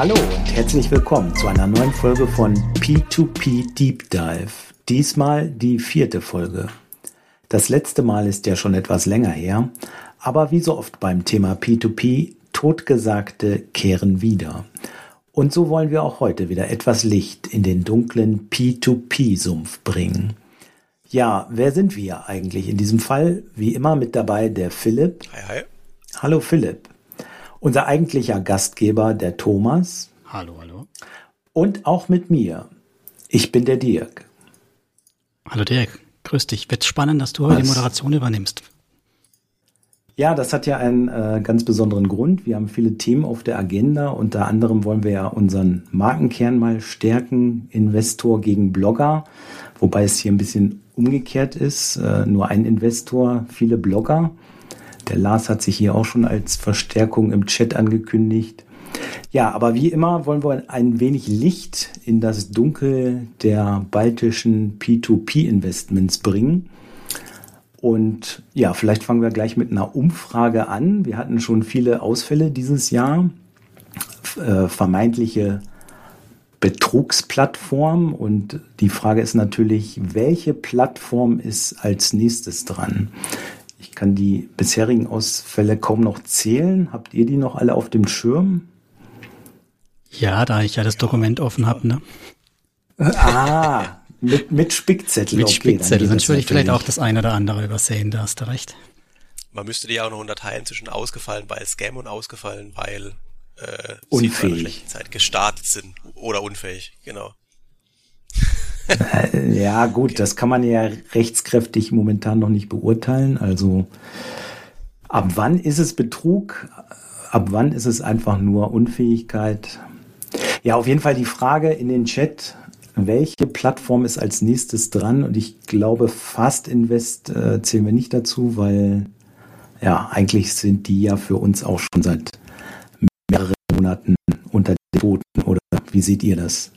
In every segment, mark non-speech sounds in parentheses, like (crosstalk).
Hallo und herzlich willkommen zu einer neuen Folge von P2P Deep Dive. Diesmal die vierte Folge. Das letzte Mal ist ja schon etwas länger her, aber wie so oft beim Thema P2P, Totgesagte kehren wieder. Und so wollen wir auch heute wieder etwas Licht in den dunklen P2P-Sumpf bringen. Ja, wer sind wir eigentlich in diesem Fall? Wie immer mit dabei der Philipp. Hi, hi. Hallo Philipp. Unser eigentlicher Gastgeber, der Thomas. Hallo, hallo. Und auch mit mir. Ich bin der Dirk. Hallo Dirk, grüß dich. Wird spannend, dass du heute die Moderation übernimmst. Ja, das hat ja einen äh, ganz besonderen Grund. Wir haben viele Themen auf der Agenda. Unter anderem wollen wir ja unseren Markenkern mal stärken. Investor gegen Blogger. Wobei es hier ein bisschen umgekehrt ist. Äh, nur ein Investor, viele Blogger. Der Lars hat sich hier auch schon als Verstärkung im Chat angekündigt. Ja, aber wie immer wollen wir ein wenig Licht in das Dunkel der baltischen P2P-Investments bringen. Und ja, vielleicht fangen wir gleich mit einer Umfrage an. Wir hatten schon viele Ausfälle dieses Jahr, äh, vermeintliche Betrugsplattform. Und die Frage ist natürlich, welche Plattform ist als nächstes dran? Ich kann die bisherigen Ausfälle kaum noch zählen. Habt ihr die noch alle auf dem Schirm? Ja, da ich ja das Dokument offen habe, ne? Ah, mit, mit Spickzettel. Mit okay, Spickzettel, sonst würde ich vielleicht auch das eine oder andere übersehen, da hast du recht. Man müsste die auch noch unterteilen zwischen ausgefallen, weil Scam und ausgefallen, weil äh, sie zu einer Unfähig. schlechten Zeit gestartet sind oder unfähig, genau. (laughs) Ja, gut, das kann man ja rechtskräftig momentan noch nicht beurteilen. Also ab wann ist es Betrug? Ab wann ist es einfach nur Unfähigkeit? Ja, auf jeden Fall die Frage in den Chat, welche Plattform ist als nächstes dran? Und ich glaube, Fast Invest äh, zählen wir nicht dazu, weil ja, eigentlich sind die ja für uns auch schon seit mehreren Monaten unter den Boden. Oder wie seht ihr das?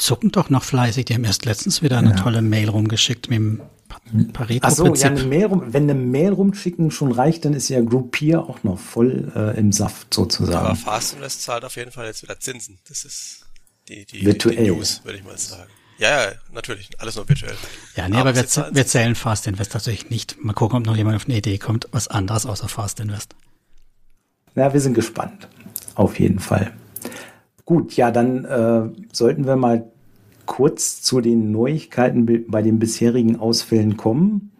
Zucken doch noch fleißig, die haben erst letztens wieder eine Ja. tolle Mail rumgeschickt mit dem Pa- Ach so, ja, Pareto-Prinzip. eine Mail rum, wenn eine Mail rumschicken schon reicht, dann ist ja Groupier auch noch voll äh, im Saft Aber sozusagen. Fast Invest zahlt auf jeden Fall jetzt wieder Zinsen. Das ist die, die, Virtuell. die News, würde ich mal sagen. Ja, ja, natürlich, alles nur virtuell. ja, nee, aber wir, zahlen wir zählen Fast Invest natürlich nicht. Mal gucken, ob noch jemand auf eine Idee kommt, was anderes außer Fast Invest. Ja, wir sind gespannt. Auf jeden Fall. Gut, ja, dann äh, sollten wir mal kurz zu den Neuigkeiten bei den bisherigen Ausfällen kommen.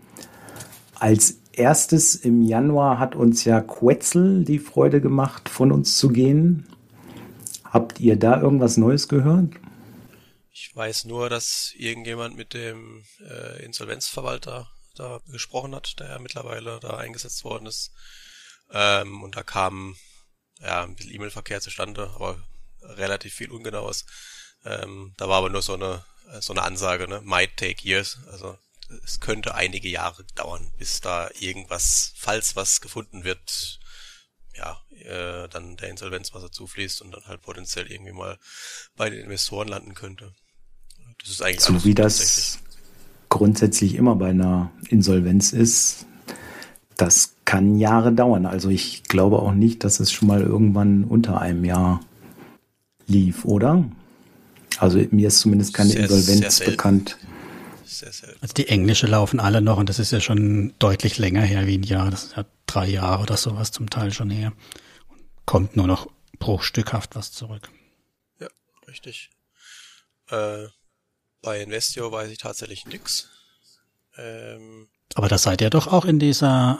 Als erstes im Januar hat uns ja Quetzal die Freude gemacht, von uns zu gehen. Habt ihr da irgendwas Neues gehört? Ich weiß nur, dass irgendjemand mit dem äh, Insolvenzverwalter da gesprochen hat, der ja mittlerweile da eingesetzt worden ist. Ähm, und da kam ja ein bisschen E-Mail-Verkehr zustande, aber relativ viel Ungenaues. Ähm, da war aber nur so eine äh, so eine Ansage, ne? Might take years. Also es könnte einige Jahre dauern, bis da irgendwas, falls was gefunden wird, ja, äh, dann der Insolvenzwasser zufließt und dann halt potenziell irgendwie mal bei den Investoren landen könnte. Das ist eigentlich So wie das grundsätzlich immer bei einer Insolvenz ist, das kann Jahre dauern. Also ich glaube auch nicht, dass es schon mal irgendwann unter einem Jahr lief, oder? Also mir ist zumindest keine Sehr, Insolvenz sehr bekannt. Sehr. Also die Englische laufen alle noch und das ist ja schon deutlich länger her wie ein Jahr. Das ist ja drei Jahre oder sowas zum Teil schon her. Und kommt nur noch bruchstückhaft was zurück. Ja, richtig. Äh, bei Investio weiß ich tatsächlich nix. Ähm, Aber da seid ihr doch auch in dieser,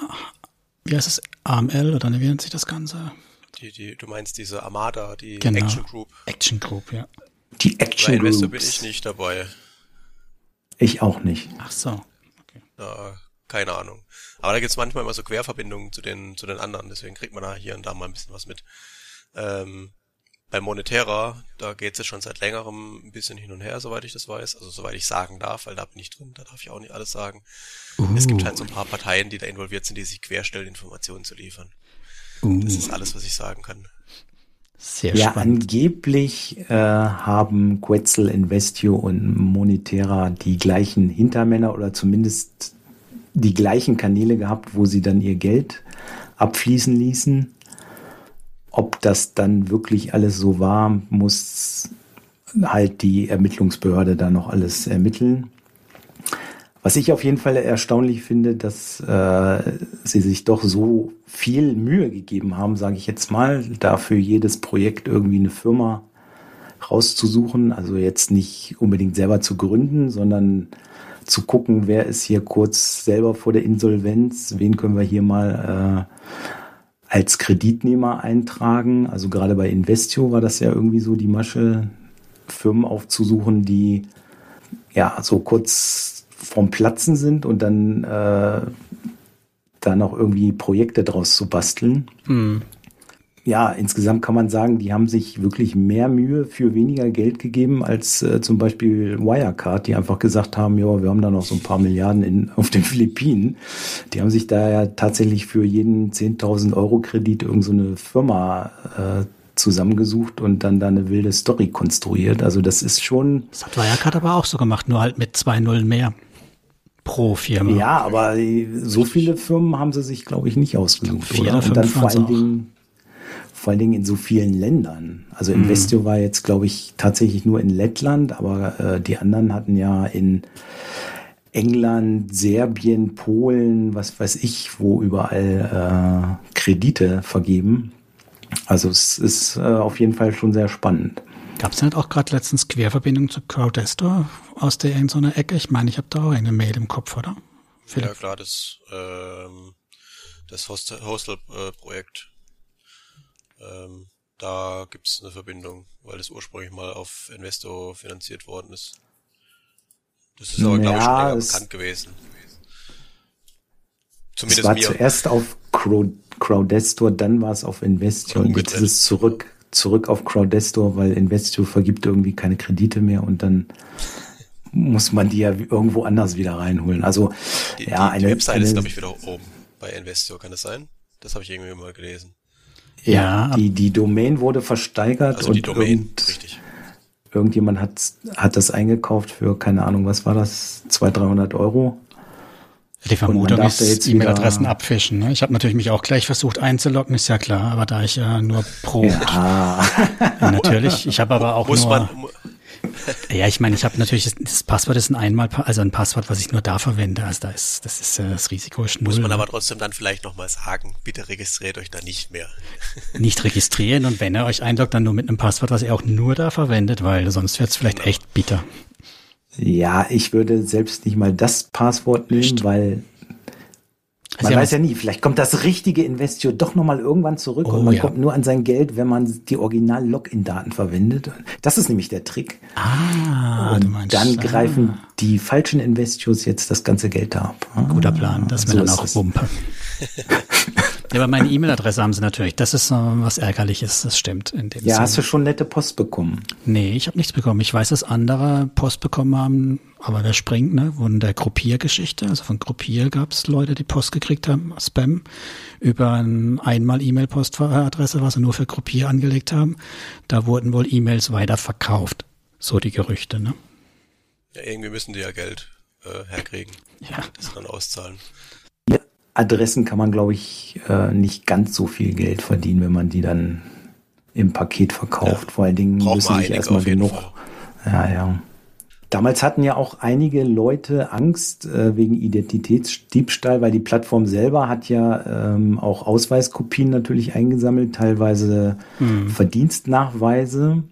wie heißt es, AML oder wie nennt sich das Ganze? Die, die, du meinst diese Armada, die Genau. Action Group. Action Group, ja. Die Bei Action Investor bin ich nicht dabei. Ich auch nicht. Ach so. Da, keine Ahnung. Aber da gibt's manchmal immer so Querverbindungen zu den, zu den anderen, deswegen kriegt man da hier und da mal ein bisschen was mit. Ähm, bei Monetera, da geht's ja schon seit längerem ein bisschen hin und her, soweit ich das weiß. Also soweit ich sagen darf, weil da bin ich drin, da darf ich auch nicht alles sagen. Es gibt halt so ein paar Parteien, die da involviert sind, die sich querstellen, Informationen zu liefern. Uh, Das ist alles, was ich sagen kann. sehr Ja, spannend. angeblich äh, haben Quetzal, Investio und Monetera die gleichen Hintermänner oder zumindest die gleichen Kanäle gehabt, wo sie dann ihr Geld abfließen ließen. ob das dann wirklich alles so war, muss halt die Ermittlungsbehörde da noch alles ermitteln. Was ich auf jeden Fall erstaunlich finde, dass äh, sie sich doch so viel Mühe gegeben haben, sage ich jetzt mal, dafür jedes Projekt irgendwie eine Firma rauszusuchen. Also jetzt nicht unbedingt selber zu gründen, sondern zu gucken, wer ist hier kurz selber vor der Insolvenz, wen können wir hier mal äh, als Kreditnehmer eintragen. Also gerade bei Investio war das ja irgendwie so die Masche, Firmen aufzusuchen, die ja so kurz vom Platzen sind und dann äh, da noch irgendwie Projekte draus zu basteln. Mhm. Ja, insgesamt kann man sagen, die haben sich wirklich mehr Mühe für weniger Geld gegeben als äh, zum Beispiel Wirecard, die einfach gesagt haben, ja, wir haben da noch so ein paar Milliarden in, (laughs) auf den Philippinen. Die haben sich da ja tatsächlich für jeden 10.000 Euro Kredit irgendeine so Firma äh, zusammengesucht und dann da eine wilde Story konstruiert. Also das ist schon. Das hat Wirecard aber auch so gemacht, nur halt mit zwei Nullen mehr pro Firma. Ja, aber so viele Firmen haben sie sich, glaube ich, nicht ausgesucht. Vier oder? Und dann vor allen Dingen, vor allen Dingen in so vielen Ländern. Also mhm. Investio war jetzt, glaube ich, tatsächlich nur in Lettland, aber äh, die anderen hatten ja in England, Serbien, Polen, was weiß ich, wo überall äh, Kredite vergeben. Also es ist äh, auf jeden Fall schon sehr spannend. Gab es nicht auch gerade letztens Querverbindung zu Crowdestor aus der irgendeiner Ecke? Ich meine, ich habe da auch eine Mail im Kopf, oder? Philipp? Ja klar, das, ähm, das Hostel-Projekt. Ähm, da gibt es eine Verbindung, weil das ursprünglich mal auf Investor finanziert worden ist. Das ist aber, ja, glaube ich, schon länger bekannt gewesen. Zumindest es war mir. zuerst auf Crow, Crowdestor, dann war es auf Investio und jetzt ist es zurück, zurück auf Crowdestor, weil Investio vergibt irgendwie keine Kredite mehr und dann muss man die ja irgendwo anders wieder reinholen. Also die, ja, die, eine die Webseite eine, ist glaube ich wieder oben bei Investio, kann das sein? Das habe ich irgendwie mal gelesen. Ja, die die Domain wurde versteigert also die Domain, irgend, richtig. irgendjemand hat hat das eingekauft für keine Ahnung, was war das, 200, 300 Euro. Die Vermutung ist E-Mail-Adressen abfischen. Ne? Ich habe natürlich mich auch gleich versucht einzuloggen, ist ja klar, aber da ich ja nur pro ja. (laughs) ja natürlich, ich habe aber auch Muss nur man, (laughs) ja, ich meine, ich habe natürlich das Passwort ist ein einmal also ein Passwort, was ich nur da verwende. Also da ist das ist äh, das Risiko ist null. Muss man aber trotzdem dann vielleicht noch mal sagen, bitte registriert euch da nicht mehr. (laughs) Nicht registrieren und wenn ihr euch einloggt, dann nur mit einem Passwort, was ihr auch nur da verwendet, weil sonst wird's vielleicht genau. echt bitter. Ja, ich würde selbst nicht mal das Passwort nehmen, Echt? weil man weiß ja nie, vielleicht kommt das richtige Investio doch nochmal irgendwann zurück oh, und man ja. kommt nur an sein Geld, wenn man die Original-Login-Daten verwendet. Das ist nämlich der Trick. Ah, und meinst, dann ah. greifen die falschen Investios jetzt das ganze Geld da ab. Guter Plan, das wäre so dann auch Wumpe. (laughs) Ja, aber meine E-Mail-Adresse haben sie natürlich. Das ist äh, was Ärgerliches, das stimmt. In dem ja, Sinne. hast du schon nette Post bekommen? Nee, ich habe nichts bekommen. Ich weiß, dass andere Post bekommen haben, aber der springt, ne, von der Gruppiergeschichte. Also von Gruppier gab es Leute, die Post gekriegt haben, Spam, über ein einmal E-Mail-Postadresse, was sie nur für Gruppier angelegt haben. Da wurden wohl E-Mails weiterverkauft. So die Gerüchte, ne? Ja, irgendwie müssen die ja Geld äh, herkriegen. Ja. Das dann auszahlen. Adressen kann man, glaube ich, äh, nicht ganz so viel Geld verdienen, wenn man die dann im Paket verkauft. Ja. Vor allen Dingen müssen sich erstmal genug. Fall. Ja, ja. Damals hatten ja auch einige Leute Angst äh, wegen Identitätsdiebstahl, weil die Plattform selber hat ja ähm, auch Ausweiskopien natürlich eingesammelt, teilweise mhm. Verdienstnachweise.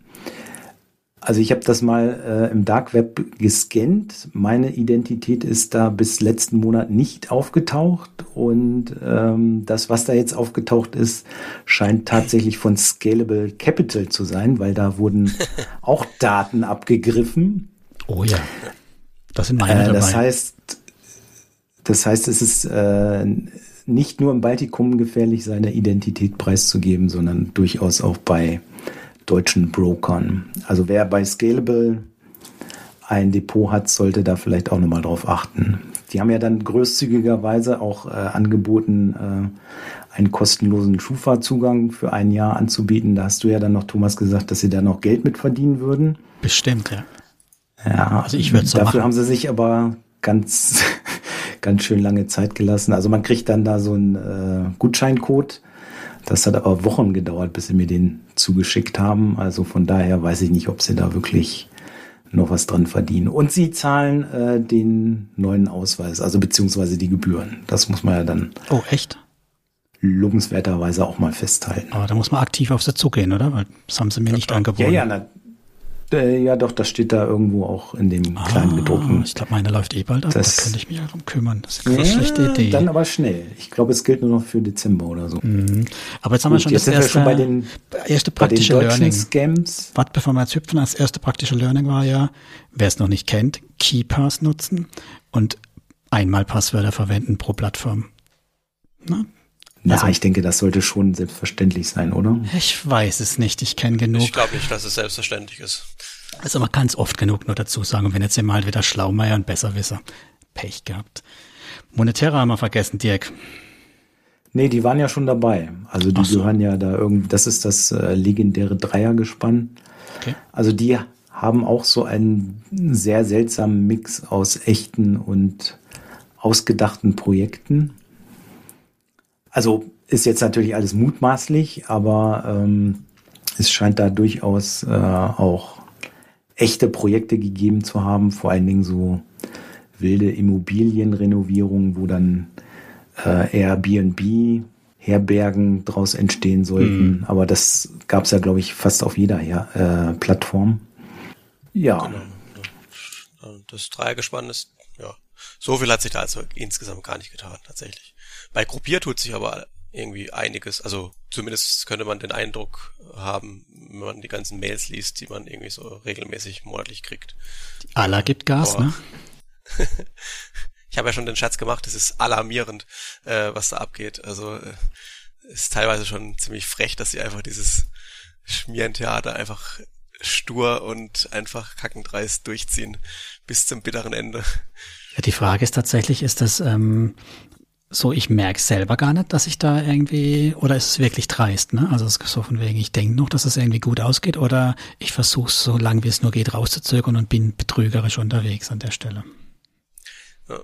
Also ich habe das mal äh, im Dark Web gescannt. Meine Identität ist da bis letzten Monat nicht aufgetaucht und ähm, das, was da jetzt aufgetaucht ist, scheint tatsächlich von Scalable Capital zu sein, weil da wurden (laughs) auch Daten abgegriffen. Oh ja, das sind meine äh, Das heißt, das heißt, es ist äh, nicht nur im Baltikum gefährlich, seine Identität preiszugeben, sondern durchaus auch bei deutschen Brokern. Also wer bei Scalable ein Depot hat, sollte da vielleicht auch nochmal drauf achten. Die haben ja dann großzügigerweise auch äh, angeboten, äh, einen kostenlosen Schufa-Zugang für ein Jahr anzubieten. Da hast du ja dann noch, Thomas, gesagt, dass sie da noch Geld mit verdienen würden. Bestimmt, ja. Ja, also ich würde so Dafür machen. haben sie sich aber ganz, (laughs) ganz schön lange Zeit gelassen. Also man kriegt dann da so einen äh, Gutscheincode Das hat aber Wochen gedauert, bis sie mir den zugeschickt haben. Also von daher weiß ich nicht, ob sie da wirklich noch was dran verdienen. Und sie zahlen äh, den neuen Ausweis, also beziehungsweise die Gebühren. Das muss man ja dann. Oh, echt? lobenswerterweise auch mal festhalten. Aber da muss man aktiv auf sie zugehen, oder? Weil das haben sie mir ja, nicht angeboten. Ja, ja, na, äh, ja, doch, das steht da irgendwo auch in dem ah, kleinen gedruckten. Ich glaube, meine läuft eh bald ab, das, da könnte ich mich darum kümmern. Das ist eine ja, schlechte Idee. Dann aber schnell. Ich glaube, es gilt nur noch für Dezember oder so. Mhm. Aber jetzt haben Gut, wir schon das erste, schon bei den, erste praktische bei den Learning. Scams. Warte, bevor wir jetzt hüpfen, das erste praktische Learning war ja, wer es noch nicht kennt, KeyPass nutzen und einmal Passwörter verwenden pro Plattform. Na, ja, also, ich denke, das sollte schon selbstverständlich sein, oder? Ich weiß es nicht. Ich kenne genug. Ich glaube nicht, dass es selbstverständlich ist. Also man kann es oft genug nur dazu sagen. Und wenn jetzt jemand wieder Schlaumeier und Besserwisser. Pech gehabt. Monetäre haben wir vergessen, Dirk. Nee, die waren ja schon dabei. Also die so. gehören ja da irgendwie, das ist das äh, legendäre Dreiergespann. Okay. Also die haben auch so einen sehr seltsamen Mix aus echten und ausgedachten Projekten. Also ist jetzt natürlich alles mutmaßlich, aber ähm, es scheint da durchaus äh, auch echte Projekte gegeben zu haben, vor allen Dingen so wilde Immobilienrenovierungen, wo dann äh, Airbnb Herbergen draus entstehen sollten. Mhm. Aber das gab es ja, glaube ich, fast auf jeder Her äh, Plattform. Ja. Genau. Das Dreiergespann ist, ja, so viel hat sich da also insgesamt gar nicht getan, tatsächlich. Bei Gruppier tut sich aber irgendwie einiges. Also zumindest könnte man den Eindruck haben, wenn man die ganzen Mails liest, die man irgendwie so regelmäßig monatlich kriegt. Allah gibt Gas, Aber, ne? (laughs) ich habe ja schon den Scherz gemacht, es ist alarmierend, äh, was da abgeht. Also äh, ist teilweise schon ziemlich frech, dass sie einfach dieses Schmierentheater einfach stur und einfach kackendreist durchziehen bis zum bitteren Ende. Ja, die Frage ist tatsächlich, ist das ähm, so, ich merke selber gar nicht, dass ich da irgendwie, oder ist es wirklich dreist, ne? Also es ist so von wegen, ich denke noch, dass es irgendwie gut ausgeht, oder ich versuche so lange wie es nur geht rauszuzögern und bin betrügerisch unterwegs an der Stelle. Ja.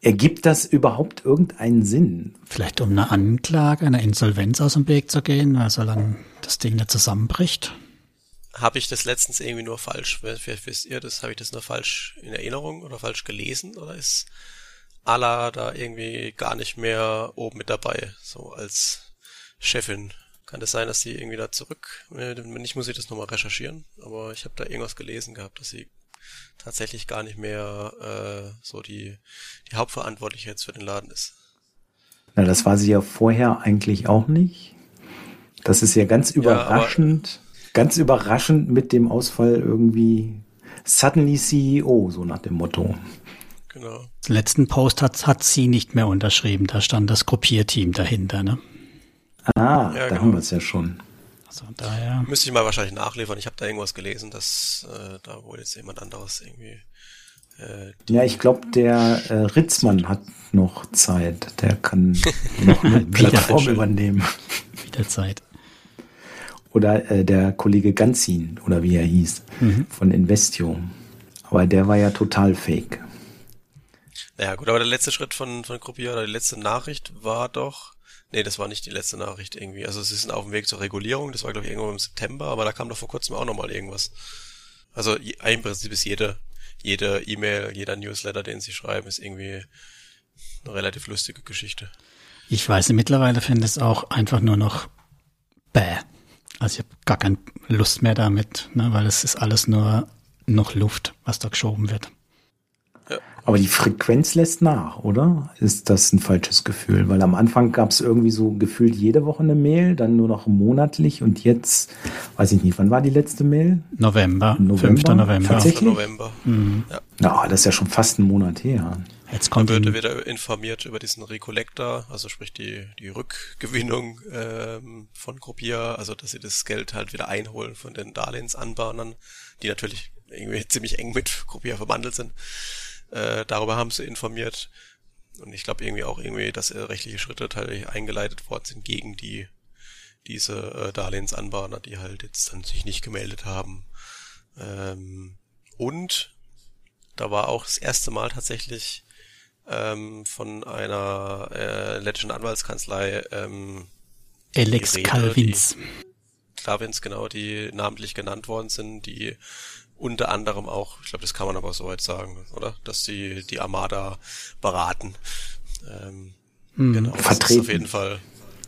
Ergibt das überhaupt irgendeinen Sinn? Vielleicht um eine Anklage, eine Insolvenz aus dem Weg zu gehen, weil solange das Ding nicht zusammenbricht? Habe ich das letztens irgendwie nur falsch, vielleicht wisst ihr das, habe ich das nur falsch in Erinnerung oder falsch gelesen oder ist Ala da irgendwie gar nicht mehr oben mit dabei, so als Chefin? Kann das sein, dass sie irgendwie da zurück, wenn nicht, muss ich das nochmal recherchieren, aber ich habe da irgendwas gelesen gehabt, dass sie tatsächlich gar nicht mehr äh, so die, die Hauptverantwortliche jetzt für den Laden ist. Na, das war sie ja vorher eigentlich auch nicht. Das ist ja ganz überraschend. Ja, ganz überraschend mit dem Ausfall irgendwie suddenly CEO, so nach dem Motto. Genau. Den letzten Post hat, hat sie nicht mehr unterschrieben. Da stand das Gruppierteam dahinter, ne? Ah, ja, da genau. haben wir es ja schon. Also daher. Müsste ich mal wahrscheinlich nachliefern. Ich habe da irgendwas gelesen, dass äh, da wohl jetzt jemand anderes irgendwie. Äh, ja, ich glaube, der äh, Ritzmann hat noch Zeit. Der kann (laughs) noch eine Plattform übernehmen. Wieder Zeit oder äh, der Kollege Ganzin oder wie er hieß mhm. von Investio. Aber der war ja total fake. Naja, gut, aber der letzte Schritt von, von Gruppier oder die letzte Nachricht war doch, nee, das war nicht die letzte Nachricht irgendwie. Also sie sind auf dem Weg zur Regulierung, das war glaube ich irgendwo im September, aber da kam doch vor kurzem auch nochmal irgendwas. Also im Prinzip ist jede, jede E-Mail, jeder Newsletter, den sie schreiben, ist irgendwie eine relativ lustige Geschichte. Ich weiß, mittlerweile finde ich es auch einfach nur noch bäh. Also ich habe gar keine Lust mehr damit, ne, weil es ist alles nur noch Luft, was da geschoben wird. Aber die Frequenz lässt nach, oder? Ist das ein falsches Gefühl? Weil am Anfang gab es irgendwie so gefühlt jede Woche eine Mail, dann nur noch monatlich und jetzt, weiß ich nicht, wann war die letzte Mail? November, November? 5. November. Tatsächlich? November. Mhm. Ja. ja, das ist ja schon fast ein Monat her. Jetzt kommt Dann wird wieder informiert über diesen Recollector, also sprich die, die Rückgewinnung ähm, von Gruppier, also dass sie das Geld halt wieder einholen von den Darlehensanbahnern, die natürlich irgendwie ziemlich eng mit Gruppier verbandelt sind. Äh, darüber haben sie informiert. Und ich glaube irgendwie auch irgendwie, dass äh, rechtliche Schritte tatsächlich eingeleitet worden sind gegen die diese äh, Darlehensanbahner, die halt jetzt dann sich nicht gemeldet haben. Ähm, und Da war auch das erste Mal tatsächlich ähm, von einer äh, lettischen Anwaltskanzlei ähm, Alex Calvins. Calvins, genau, die namentlich genannt worden sind, die unter anderem auch, ich glaube, das kann man aber soweit sagen, oder? Dass sie die Armada beraten. Ähm, hm, genau, vertreten. auf jeden Fall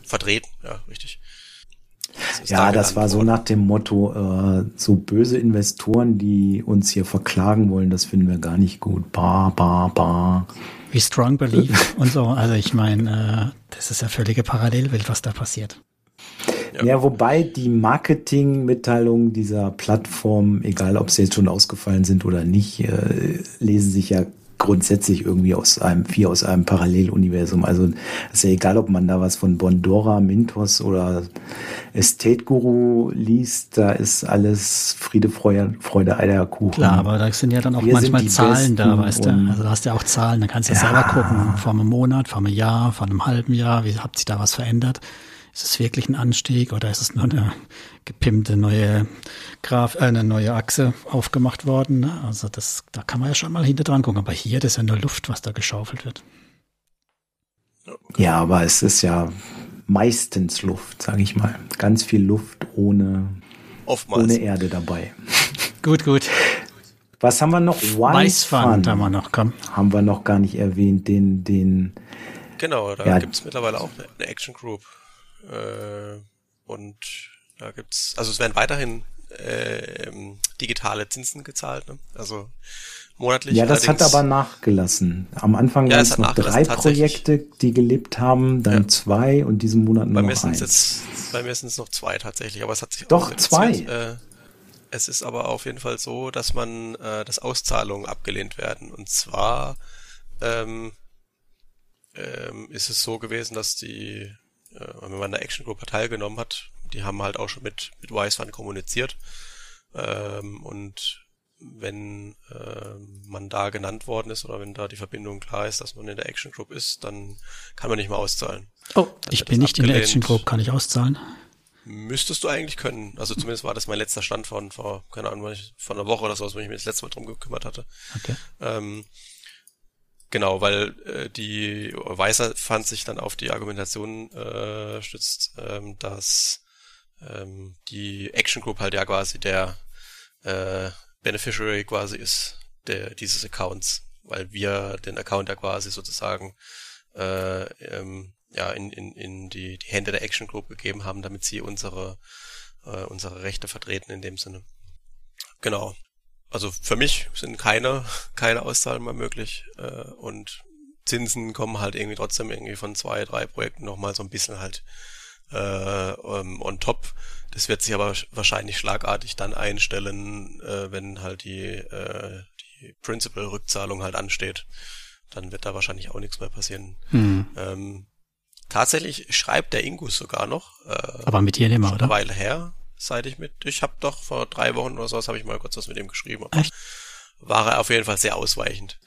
vertreten, ja, richtig. Das ja, da das war so nach dem Motto, äh, so böse Investoren, die uns hier verklagen wollen, das finden wir gar nicht gut. Ba, ba, ba. Wie Strong Belief und so. Also ich meine, äh, das ist ja völlige Parallelwelt, was da passiert. Ja. ja, wobei die Marketingmitteilungen dieser Plattform, egal ob sie jetzt schon ausgefallen sind oder nicht, äh, lesen sich ja grundsätzlich irgendwie aus einem, vier aus einem Paralleluniversum. Also ist ja egal, ob man da was von Bondora, Mintos oder Estate Guru liest, da ist alles Friede, Freude, Freude Eierkuchen. Klar, aber da sind ja dann auch Wir manchmal Zahlen da, weißt du. Also da hast du ja auch Zahlen, da kannst du ja selber gucken, vor einem Monat, vor einem Jahr, vor einem halben Jahr, wie hat sich da was verändert? Ist es wirklich ein Anstieg oder ist es nur eine gepimpte neue Graf, äh, eine neue Achse aufgemacht worden? Ne? Also das, da kann man ja schon mal hinter dran gucken. Aber hier, das ist ja nur Luft, was da geschaufelt wird. Ja, aber es ist ja meistens Luft, sage ich mal. Ganz viel Luft ohne, ohne Erde dabei. Gut, gut. Was haben wir noch? Weißfund haben wir noch, komm. Haben wir noch gar nicht erwähnt, den, den. Genau, da ja, gibt es mittlerweile auch eine Action Group. Äh, und da gibt's, also es werden weiterhin äh, digitale Zinsen gezahlt, ne? also monatlich. Ja, das hat aber nachgelassen. Am Anfang ja, waren es noch drei Projekte, die gelebt haben, dann ja. zwei und diesen Monat nur bei noch eins. Jetzt, bei mir sind es noch zwei tatsächlich, aber es hat sich doch zwei. Äh, es ist aber auf jeden Fall so, dass man, äh, dass Auszahlungen abgelehnt werden. Und zwar ähm, ähm, ist es so gewesen, dass die äh, wenn man an der Action Group teilgenommen hat, die haben halt auch schon mit, mit Wisefund kommuniziert. Ähm, und wenn äh, man da genannt worden ist oder wenn da die Verbindung klar ist, dass man in der Action Group ist, dann kann man nicht mehr auszahlen. Oh, dann ich bin nicht abgelehnt. in der Action Group, kann ich auszahlen? Müsstest du eigentlich können. Also zumindest war das mein letzter Stand von vor, keine Ahnung, von einer Woche oder so, als ich mich das letzte Mal drum gekümmert hatte. Okay. Ähm, Genau, weil äh, die Weißer fand sich dann auf die Argumentation äh, stützt, ähm, dass ähm, die Action Group halt ja quasi der äh, Beneficiary quasi ist der dieses Accounts, weil wir den Account ja quasi sozusagen äh, ähm, ja in, in, in die, die Hände der Action Group gegeben haben, damit sie unsere äh, unsere Rechte vertreten in dem Sinne. Genau also für mich sind keine, (laughs) keine Auszahlungen mehr möglich äh, und Zinsen kommen halt irgendwie trotzdem irgendwie von zwei, drei Projekten nochmal so ein bisschen halt äh, um, on top. Das wird sich aber wahrscheinlich schlagartig dann einstellen, äh, wenn halt die, äh, die Principal-Rückzahlung halt ansteht. Dann wird da wahrscheinlich auch nichts mehr passieren. Hm. Ähm, tatsächlich schreibt der Ingus sogar noch. Äh, aber mit dir nicht mehr, oder? Eine Weile her seit ich mit, ich habe doch vor drei Wochen oder sowas habe ich mal kurz was mit ihm geschrieben. Echt? War er auf jeden Fall sehr ausweichend.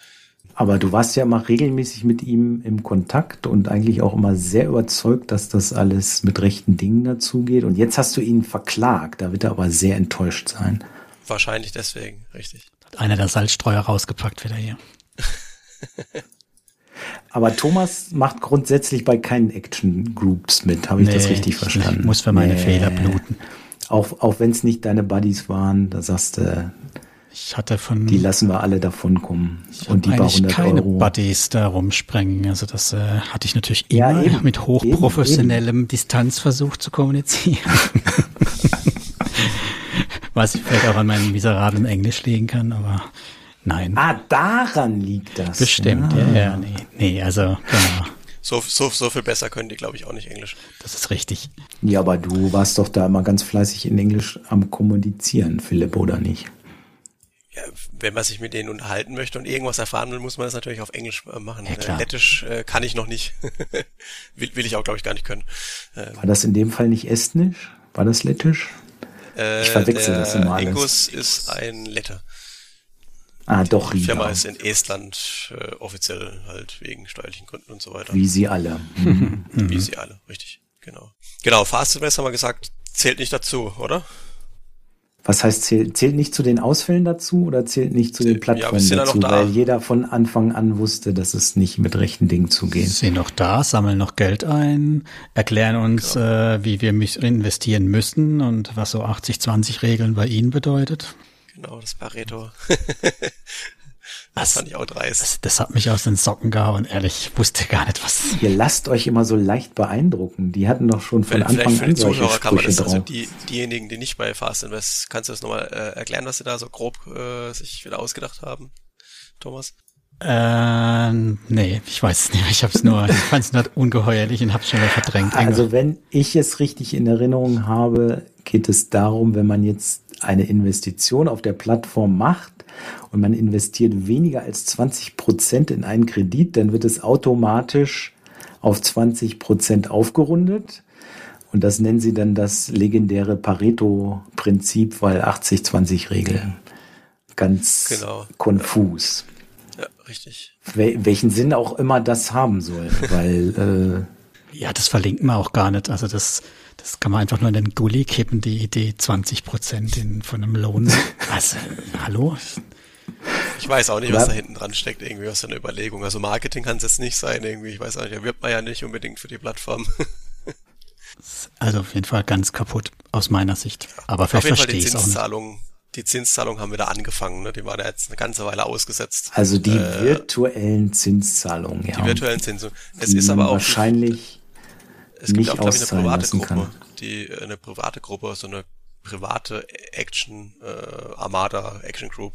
Aber du warst ja immer regelmäßig mit ihm im Kontakt und eigentlich auch immer sehr überzeugt, dass das alles mit rechten Dingen dazugeht. Und jetzt hast du ihn verklagt. Da wird er aber sehr enttäuscht sein. Wahrscheinlich deswegen, richtig. Hat einer der Salzstreuer rausgepackt wieder hier. (laughs) Aber Thomas macht grundsätzlich bei keinen Action Groups mit. Habe ich nee, das richtig verstanden? Ich muss für meine nee. Fehler bluten. Auch, auch wenn es nicht deine Buddies waren, da sagst du, ich hatte von. Die lassen wir alle davon kommen. und die paar hundert keine Euro. Buddies da rumsprengen. Also das äh, hatte ich natürlich immer ja, mit hochprofessionellem eben, eben. Distanz versucht zu kommunizieren. (laughs) Was ich vielleicht auch an meinem miserablen Englisch liegen kann, aber nein. Ah, daran liegt das. Bestimmt, ja, ja, ja nee, nee, also genau. So, so, so viel besser können die, glaube ich, auch nicht Englisch. Das ist richtig. Ja, aber du warst doch da immer ganz fleißig in Englisch am Kommunizieren, Philipp, oder nicht? Ja, wenn man sich mit denen unterhalten möchte und irgendwas erfahren will, muss man das natürlich auf Englisch äh, machen. Ja, klar. Lettisch äh, kann ich noch nicht. (laughs) will, will ich auch, glaube ich, gar nicht können. Ähm, War das in dem Fall nicht Estnisch? War das Lettisch? Äh, ich verwechsel das immer alles. Ingus ist ein Letter. Ah, doch. Die Firma ist in Estland äh, offiziell halt wegen steuerlichen Gründen und so weiter. Wie sie alle. Mhm. Wie sie alle, richtig. Genau. Genau, Fast Invest haben wir gesagt, zählt nicht dazu, oder? Was heißt, zählt, zählt nicht zu den Ausfällen dazu oder zählt nicht zu den Plattformen ja, dazu? Da. Weil jeder von Anfang an wusste, dass es nicht mit rechten Dingen zugeht. Sie sind noch da, sammeln noch Geld ein, erklären uns, genau. äh, wie wir investieren müssen und was so 80-20-Regeln bei Ihnen bedeutet. Genau, das Pareto. (laughs) Das, fand ich auch dreist. Das, das, hat mich aus den Socken gehauen, ehrlich. Ich wusste gar nicht, was. Ihr lasst euch immer so leicht beeindrucken. Die hatten doch schon von Vielleicht Anfang für an die solche Zuhörer kann man das, drauf. also die, diejenigen, die nicht bei Fast Invest, kannst du das nochmal äh, erklären, was sie da so grob äh, sich wieder ausgedacht haben, Thomas? Äh, nee, ich weiß es nicht. Ich habe es nur, ich fand es nur (laughs) ungeheuerlich und habe es schon wieder verdrängt. Also wenn ich es richtig in Erinnerung habe, geht es darum, wenn man jetzt eine Investition auf der Plattform macht und man investiert weniger als 20 Prozent in einen Kredit, dann wird es automatisch auf 20 Prozent aufgerundet. Und das nennen sie dann das legendäre Pareto-Prinzip, weil 80-20-Regel. Ganz Genau. konfus. Ja, richtig. Wel welchen Sinn auch immer das haben soll, weil äh, Ja, das verlinkt man auch gar nicht. Also das, das kann man einfach nur in den Gully kippen, die Idee 20 Prozent in, von einem Lohn. (laughs) Also, hallo? Ich weiß auch nicht, was Ja. da hinten dran steckt, irgendwie aus so einer Überlegung. Also Marketing kann es jetzt nicht sein, irgendwie. Ich weiß auch nicht, da wirbt man ja nicht unbedingt für die Plattform. (laughs) Also auf jeden Fall ganz kaputt, aus meiner Sicht. Aber Auf vielleicht jeden Fall die verstehe ich es auch nicht. Zinszahlungen, die Zinszahlungen haben wieder angefangen, ne? Die waren ja jetzt eine ganze Weile ausgesetzt. also die Äh, virtuellen Zinszahlungen, ja. Die virtuellen Zinsen. Es die ist aber auch wahrscheinlich es gibt nicht auch, glaube ich, eine private Gruppe, kann. die äh, eine private Gruppe, so eine private Action äh, Armada Action Group,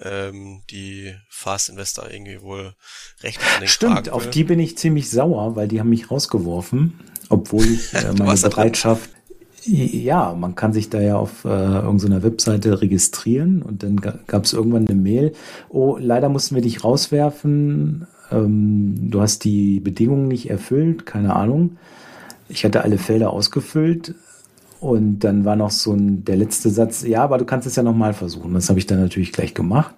ähm, die Fast Investor irgendwie wohl rechtlich an den Stimmt, auf die bin ich ziemlich sauer, weil die haben mich rausgeworfen, obwohl ich äh, (laughs) meine? Bereitschaft. Ja, man kann sich da ja auf äh, irgendeiner Webseite registrieren und dann gab es irgendwann eine Mail. Oh, leider mussten wir dich rauswerfen. Ähm, du hast die Bedingungen nicht erfüllt, keine Ahnung. Ich hatte alle Felder ausgefüllt und dann war noch so ein der letzte Satz. Ja, aber du kannst es ja nochmal versuchen. Das habe ich dann natürlich gleich gemacht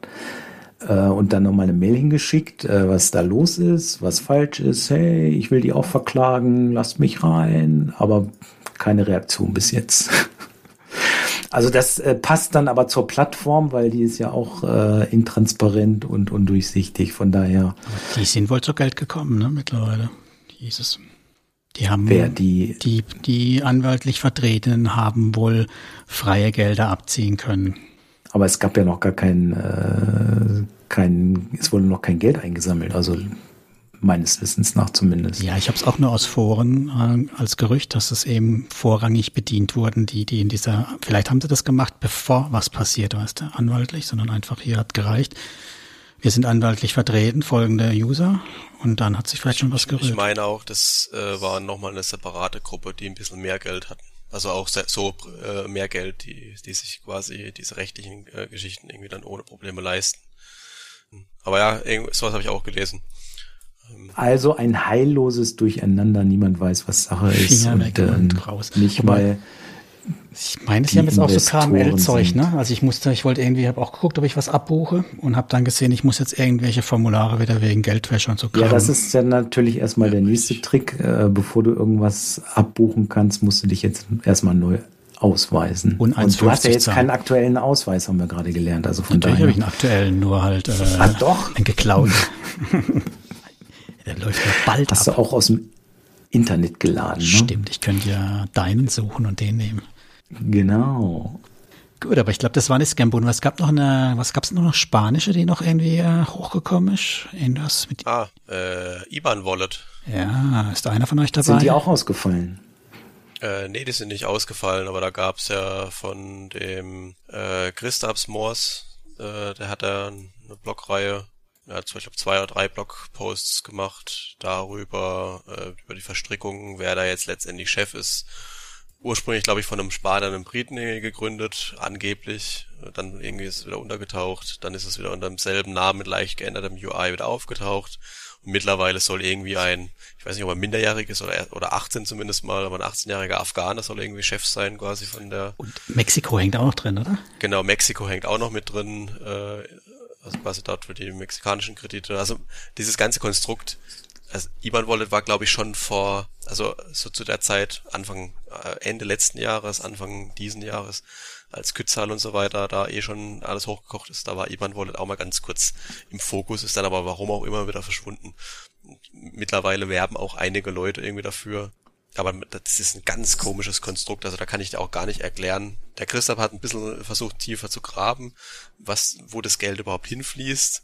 äh, und dann nochmal eine Mail hingeschickt, äh, was da los ist, was falsch ist. Hey, ich will die auch verklagen, lasst mich rein. Aber keine Reaktion bis jetzt. (laughs) Also das äh, passt dann aber zur Plattform, weil die ist ja auch äh, intransparent und undurchsichtig. Von daher, Die sind wohl zu Geld gekommen, ne, mittlerweile. Es. Die haben, wer die, die, die anwaltlich Vertretenen haben wohl freie Gelder abziehen können. aber es gab ja noch gar kein, äh, kein, es wurde noch kein Geld eingesammelt. Also meines Wissens nach zumindest. Ja, ich habe es auch nur aus Foren äh, als Gerücht, dass es eben vorrangig bedient wurden, die, die in dieser, vielleicht haben sie das gemacht, bevor was passiert, weißt du, anwaltlich, sondern einfach hier hat gereicht. Wir sind anwaltlich vertreten, folgende User, und dann hat sich vielleicht schon was gerührt. Ich meine auch, das äh, war nochmal eine separate Gruppe, die ein bisschen mehr Geld hatten. Also auch so äh, mehr Geld, die, die sich quasi diese rechtlichen äh, Geschichten irgendwie dann ohne Probleme leisten. Aber ja, sowas habe ich auch gelesen. Also ein heilloses Durcheinander, niemand weiß, was Sache ist. Finger weg ähm, und raus. Nicht Wobei- mal, Ich meine, sie haben jetzt auch so KML-Zeug, ne? Also ich musste, ich wollte irgendwie, habe auch geguckt, ob ich was abbuche und habe dann gesehen, ich muss jetzt irgendwelche Formulare wieder wegen Geldwäsche und so ja, Kram. das ist ja natürlich erstmal der nächste Trick. Äh, bevor du irgendwas abbuchen kannst, musst du dich jetzt erstmal neu ausweisen. Und Und du hast ja 1,50 jetzt zahlen. keinen aktuellen Ausweis, haben wir gerade gelernt. Also von Natürlich habe ich einen aktuellen, nur halt äh, Ah, doch? einen geklauten. (laughs) Der läuft ja bald Hast ab. du auch aus dem Internet geladen, ne? Stimmt, ich könnte ja deinen suchen und den nehmen. Genau. Gut, aber ich glaube, das war nicht Scambun. Was gab noch eine, was gab's noch, noch spanische, die noch irgendwie äh, hochgekommen ist? Irgendwas mit, Ah, äh, IBAN Wallet. ja, ist da einer von euch dabei? Sind die auch ausgefallen? Äh, nee, die sind nicht ausgefallen, aber da gab's ja von dem äh, Christaps Moors, äh, der hat da eine Blogreihe, er hat zum Beispiel zwei oder drei Blogposts gemacht darüber, äh, über die Verstrickungen, wer da jetzt letztendlich Chef ist. Ursprünglich, glaube ich, von einem Spanier, einem Briten gegründet, angeblich. Dann irgendwie ist es wieder untergetaucht. Dann ist es wieder unter demselben Namen mit leicht geändertem UI wieder aufgetaucht. Und mittlerweile soll irgendwie ein, ich weiß nicht, ob er minderjährig ist oder, oder 18 zumindest mal, aber ein 18-jähriger Afghaner soll irgendwie Chef sein quasi von der, Und Mexiko hängt auch noch drin, oder? genau, Mexiko hängt auch noch mit drin, äh, also quasi dort für die mexikanischen Kredite. Also dieses ganze Konstrukt also IBAN Wallet war glaube ich schon vor, also so zu der Zeit, Anfang, äh, Ende letzten Jahres, Anfang diesen Jahres, als Kützal und so weiter da eh schon alles hochgekocht ist, da war IBAN Wallet auch mal ganz kurz im Fokus, ist dann aber warum auch immer wieder verschwunden. Mittlerweile werben auch einige Leute irgendwie dafür. Aber das ist ein ganz komisches Konstrukt, also da kann ich dir auch gar nicht erklären. Der Christoph hat ein bisschen versucht, tiefer zu graben, was, wo das Geld überhaupt hinfließt.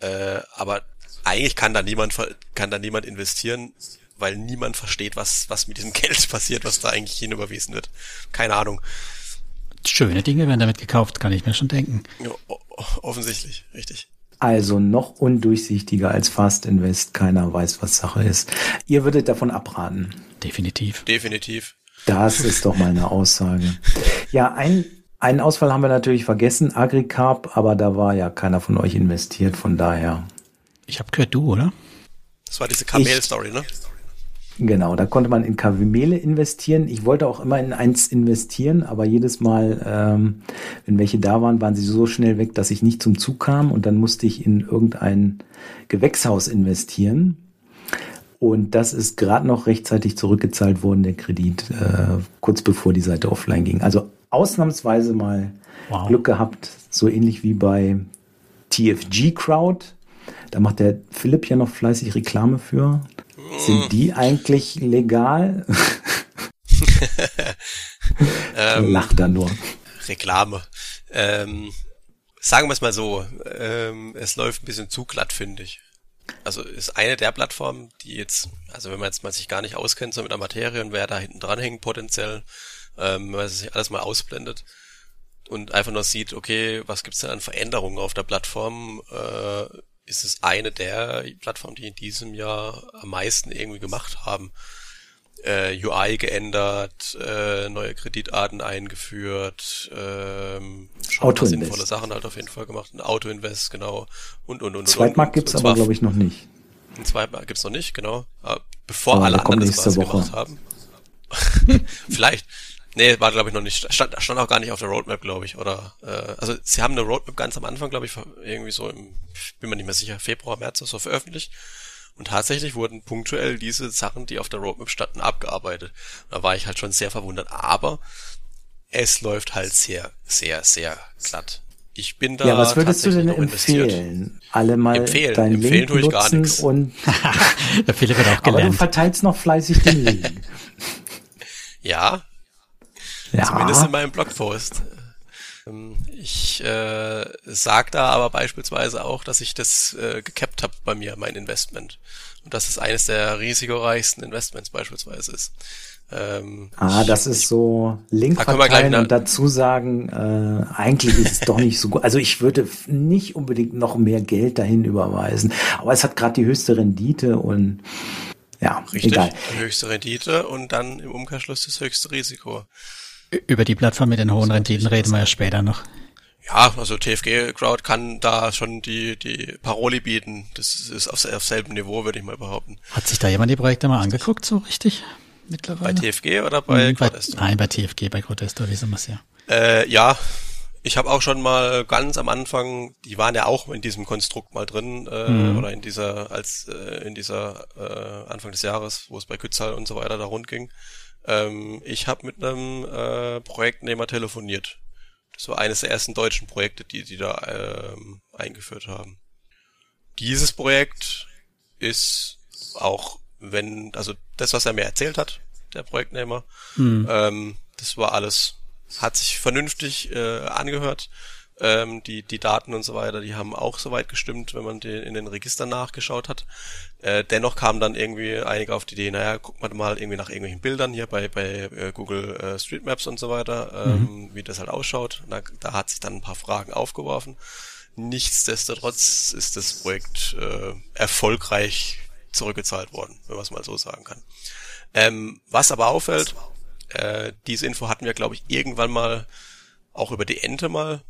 Äh, aber eigentlich kann da niemand, kann da niemand investieren, weil niemand versteht, was, was mit diesem (laughs) Geld passiert, was da eigentlich hinüberwiesen wird. Keine Ahnung. Schöne Dinge werden damit gekauft, kann ich mir schon denken. Ja, offensichtlich, richtig. Also noch undurchsichtiger als Fast Invest. Keiner weiß, was Sache ist. Ihr würdet davon abraten. Definitiv. Definitiv. Das ist doch mal eine Aussage. Ja, ein, einen Ausfall haben wir natürlich vergessen, Agricarp, aber da war ja keiner von euch investiert, von daher. Ich habe gehört, du, oder? Das war diese Kamel-Story, ne? Genau, da konnte man in Kamele investieren. Ich wollte auch immer in eins investieren, aber jedes Mal, ähm, wenn welche da waren, waren sie so schnell weg, dass ich nicht zum Zug kam und dann musste ich in irgendein Gewächshaus investieren. Und das ist gerade noch rechtzeitig zurückgezahlt worden, der Kredit, äh, kurz bevor die Seite offline ging. Also ausnahmsweise mal wow. Glück gehabt, so ähnlich wie bei TFG Crowd. Da macht der Philipp ja noch fleißig Reklame für. Sind die eigentlich legal? (laughs) ähm, Lacht er nur. Reklame. Ähm, sagen wir es mal so, ähm, es läuft ein bisschen zu glatt, finde ich. Also ist eine der Plattformen, die jetzt, also wenn man jetzt mal sich gar nicht auskennt so mit der Materie und wer da hinten dran hängt potenziell, ähm, wenn man sich alles mal ausblendet und einfach nur sieht, okay, was gibt's denn an Veränderungen auf der Plattform, äh, ist es eine der Plattformen, die in diesem Jahr am meisten irgendwie gemacht haben. Äh, UI geändert, äh, neue Kreditarten eingeführt, ähm, schon sinnvolle Sachen halt auf jeden Fall gemacht. Ein Auto-Invest, genau. Und, und, und. Zweitmarkt gibt's aber, glaube ich, noch nicht. Ein Zweitmarkt gibt's noch nicht, genau. Bevor aber alle anderen das quasi Woche. gemacht haben. (laughs) Vielleicht. Nee, war glaube ich noch nicht, stand, stand auch gar nicht auf der Roadmap, glaube ich, oder, äh, also sie haben eine Roadmap ganz am Anfang, glaube ich, irgendwie so im, bin mir nicht mehr sicher, Februar, März so veröffentlicht. Und tatsächlich wurden punktuell diese Sachen, die auf der Roadmap standen, abgearbeitet. Da war ich halt schon sehr verwundert, aber es läuft halt sehr, sehr, sehr glatt. Ich bin da. Ja, was würdest du denn empfehlen? Alle mal empfehlen, deinen empfehlen Link tue ich gar nichts. und (laughs) der Philipp hat auch aber gelernt. du verteilst noch fleißig den Link. Ja, ja. Zumindest in meinem Blogpost. Ähm, ich äh, sag da aber beispielsweise auch, dass ich das äh, gecapped habe bei mir, mein Investment. Und dass es eines der risikoreichsten Investments beispielsweise ist. Ähm, ah, das ist so Link da verteilen und dazu sagen, äh, eigentlich ist es doch nicht so gut. Also ich würde nicht unbedingt noch mehr Geld dahin überweisen, aber es hat gerade die höchste Rendite und ja, Richtig, egal. Die höchste Rendite und dann im Umkehrschluss das höchste Risiko. Über die Plattform mit den hohen Renditen reden wir ja später noch. Ja, also TFG Crowd kann da schon die, die Paroli bieten. Das ist auf, auf selben Niveau, würde ich mal behaupten. Hat sich da jemand die Projekte mal angeguckt, so richtig? Mittlerweile? Bei TFG oder bei hm, Grotesto? Nein, bei TFG, bei Grotesto, wissen wir es ja. Äh, ja, ich habe auch schon mal ganz am Anfang, die waren ja auch in diesem Konstrukt mal drin, äh, mhm. oder in dieser, als äh, in dieser äh, Anfang des Jahres, wo es bei Kützal und so weiter da rund ging. Ähm, ich habe mit einem äh, Projektnehmer telefoniert. Das war eines der ersten deutschen Projekte, die die da ähm, eingeführt haben. Dieses Projekt ist auch, wenn, also das, was er mir erzählt hat, der Projektnehmer, mhm. ähm, das war alles, hat sich vernünftig äh, angehört. Ähm, die, die Daten und so weiter, die haben auch soweit gestimmt, wenn man die in den Registern nachgeschaut hat. Äh, dennoch kamen dann irgendwie einige auf die Idee, naja, guckt man mal irgendwie nach irgendwelchen Bildern hier bei, bei äh, Google äh, Street Maps und so weiter, ähm, mhm. wie das halt ausschaut. Da, da hat sich dann ein paar Fragen aufgeworfen. Nichtsdestotrotz ist das Projekt äh, erfolgreich zurückgezahlt worden, wenn man es mal so sagen kann. Ähm, was aber auffällt, äh, diese Info hatten wir, glaube ich, irgendwann mal auch über die Ente mal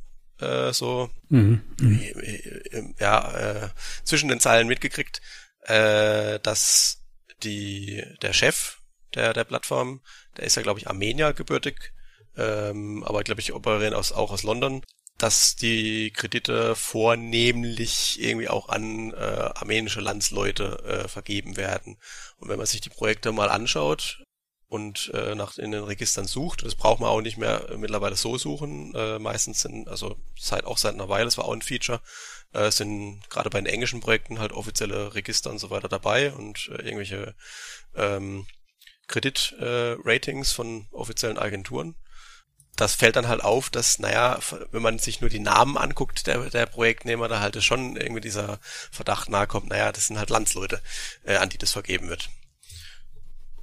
äh, so mhm. Mhm. ja äh, zwischen den Zeilen mitgekriegt, äh, dass die der Chef der der Plattform, der ist ja glaube ich Armenier gebürtig, ähm, aber glaube ich operieren aus auch aus London, dass die Kredite vornehmlich irgendwie auch an äh, armenische Landsleute äh, vergeben werden. Und wenn man sich die Projekte mal anschaut und äh, nach in den Registern sucht, das braucht man auch nicht mehr äh, mittlerweile so suchen. Äh, meistens sind, also seit auch seit einer Weile, das war auch ein Feature, äh, sind gerade bei den englischen Projekten halt offizielle Register und so weiter dabei und äh, irgendwelche ähm, Kreditratings äh, von offiziellen Agenturen das fällt dann halt auf, dass, naja, wenn man sich nur die Namen anguckt, der, der Projektnehmer, da halt schon irgendwie dieser Verdacht nahe kommt, naja, das sind halt Landsleute, äh, an die das vergeben wird.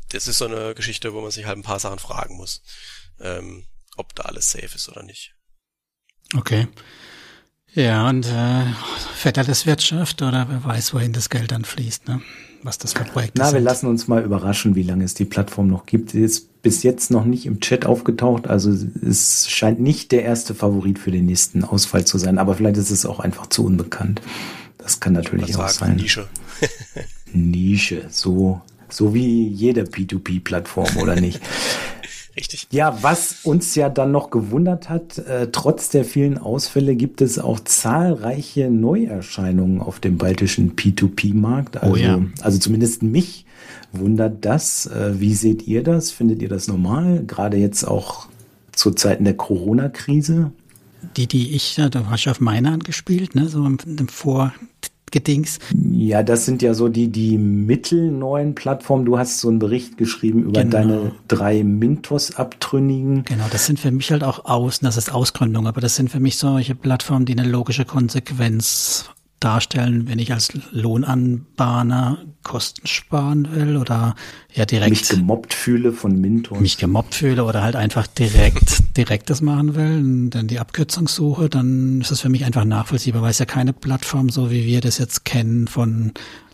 Das ist so eine Geschichte, wo man sich halt ein paar Sachen fragen muss, ähm, ob da alles safe ist oder nicht. Okay. Ja, und äh, Wirtschaft oder wer weiß, wohin das Geld dann fließt, ne? was das für Projekte Na, sind. wir lassen uns mal überraschen, wie lange es die Plattform noch gibt. Sie ist bis jetzt noch nicht im Chat aufgetaucht, also es scheint nicht der erste Favorit für den nächsten Ausfall zu sein, aber vielleicht ist es auch einfach zu unbekannt. Das kann natürlich auch sein. Nische. (laughs) Nische, so, so wie jede P2P-Plattform, oder nicht? (laughs) Richtig. Ja, was uns ja dann noch gewundert hat, äh, trotz der vielen Ausfälle gibt es auch zahlreiche Neuerscheinungen auf dem baltischen P2P-Markt. Also, oh ja. also zumindest mich wundert das. Äh, wie seht ihr das? Findet ihr das normal? Gerade jetzt auch zu Zeiten der Corona-Krise? Die, die ich, da hast du auf meine angespielt, ne, so im, im Vor, Gedings. Ja, das sind ja so die, die mittelneuen Plattformen. Du hast so einen Bericht geschrieben über genau. deine drei Mintos-Abtrünnigen. Genau, das sind für mich halt auch Außen, das ist Ausgründung, aber das sind für mich solche Plattformen, die eine logische Konsequenz darstellen, wenn ich als Lohnanbahner Kosten sparen will oder ja direkt mich gemobbt fühle von Mintos. Mich gemobbt fühle oder halt einfach direkt (laughs) direkt das machen will und dann die Abkürzung suche, dann ist das für mich einfach nachvollziehbar, weil es ja keine Plattform so wie wir das jetzt kennen von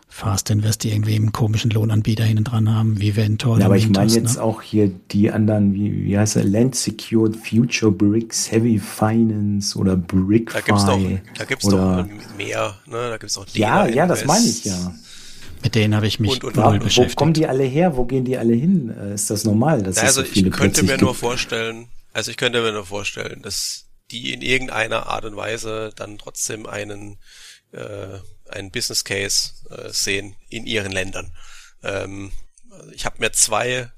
Fast Invest, die irgendwie einen komischen Lohnanbieter hinten dran haben, wie Ventor. Ja, aber ich meine jetzt ne? auch hier die anderen, wie, wie heißt er, Land Secured, Future Bricks, Heavy Finance oder BrickFi. Da gibt's doch, da gibt's doch mehr, ne? Da gibt's auch Ja, ja, das meine ich ja. Mit denen habe ich mich und, und, null beschäftigt. Wo kommen die alle her? Wo gehen die alle hin? Äh, ist das normal? Dass also so ich könnte mir nur vorstellen, also ich könnte mir nur vorstellen, dass die in irgendeiner Art und Weise dann trotzdem einen äh, einen Business Case äh, sehen in ihren Ländern. Ähm, ich habe mir zwei,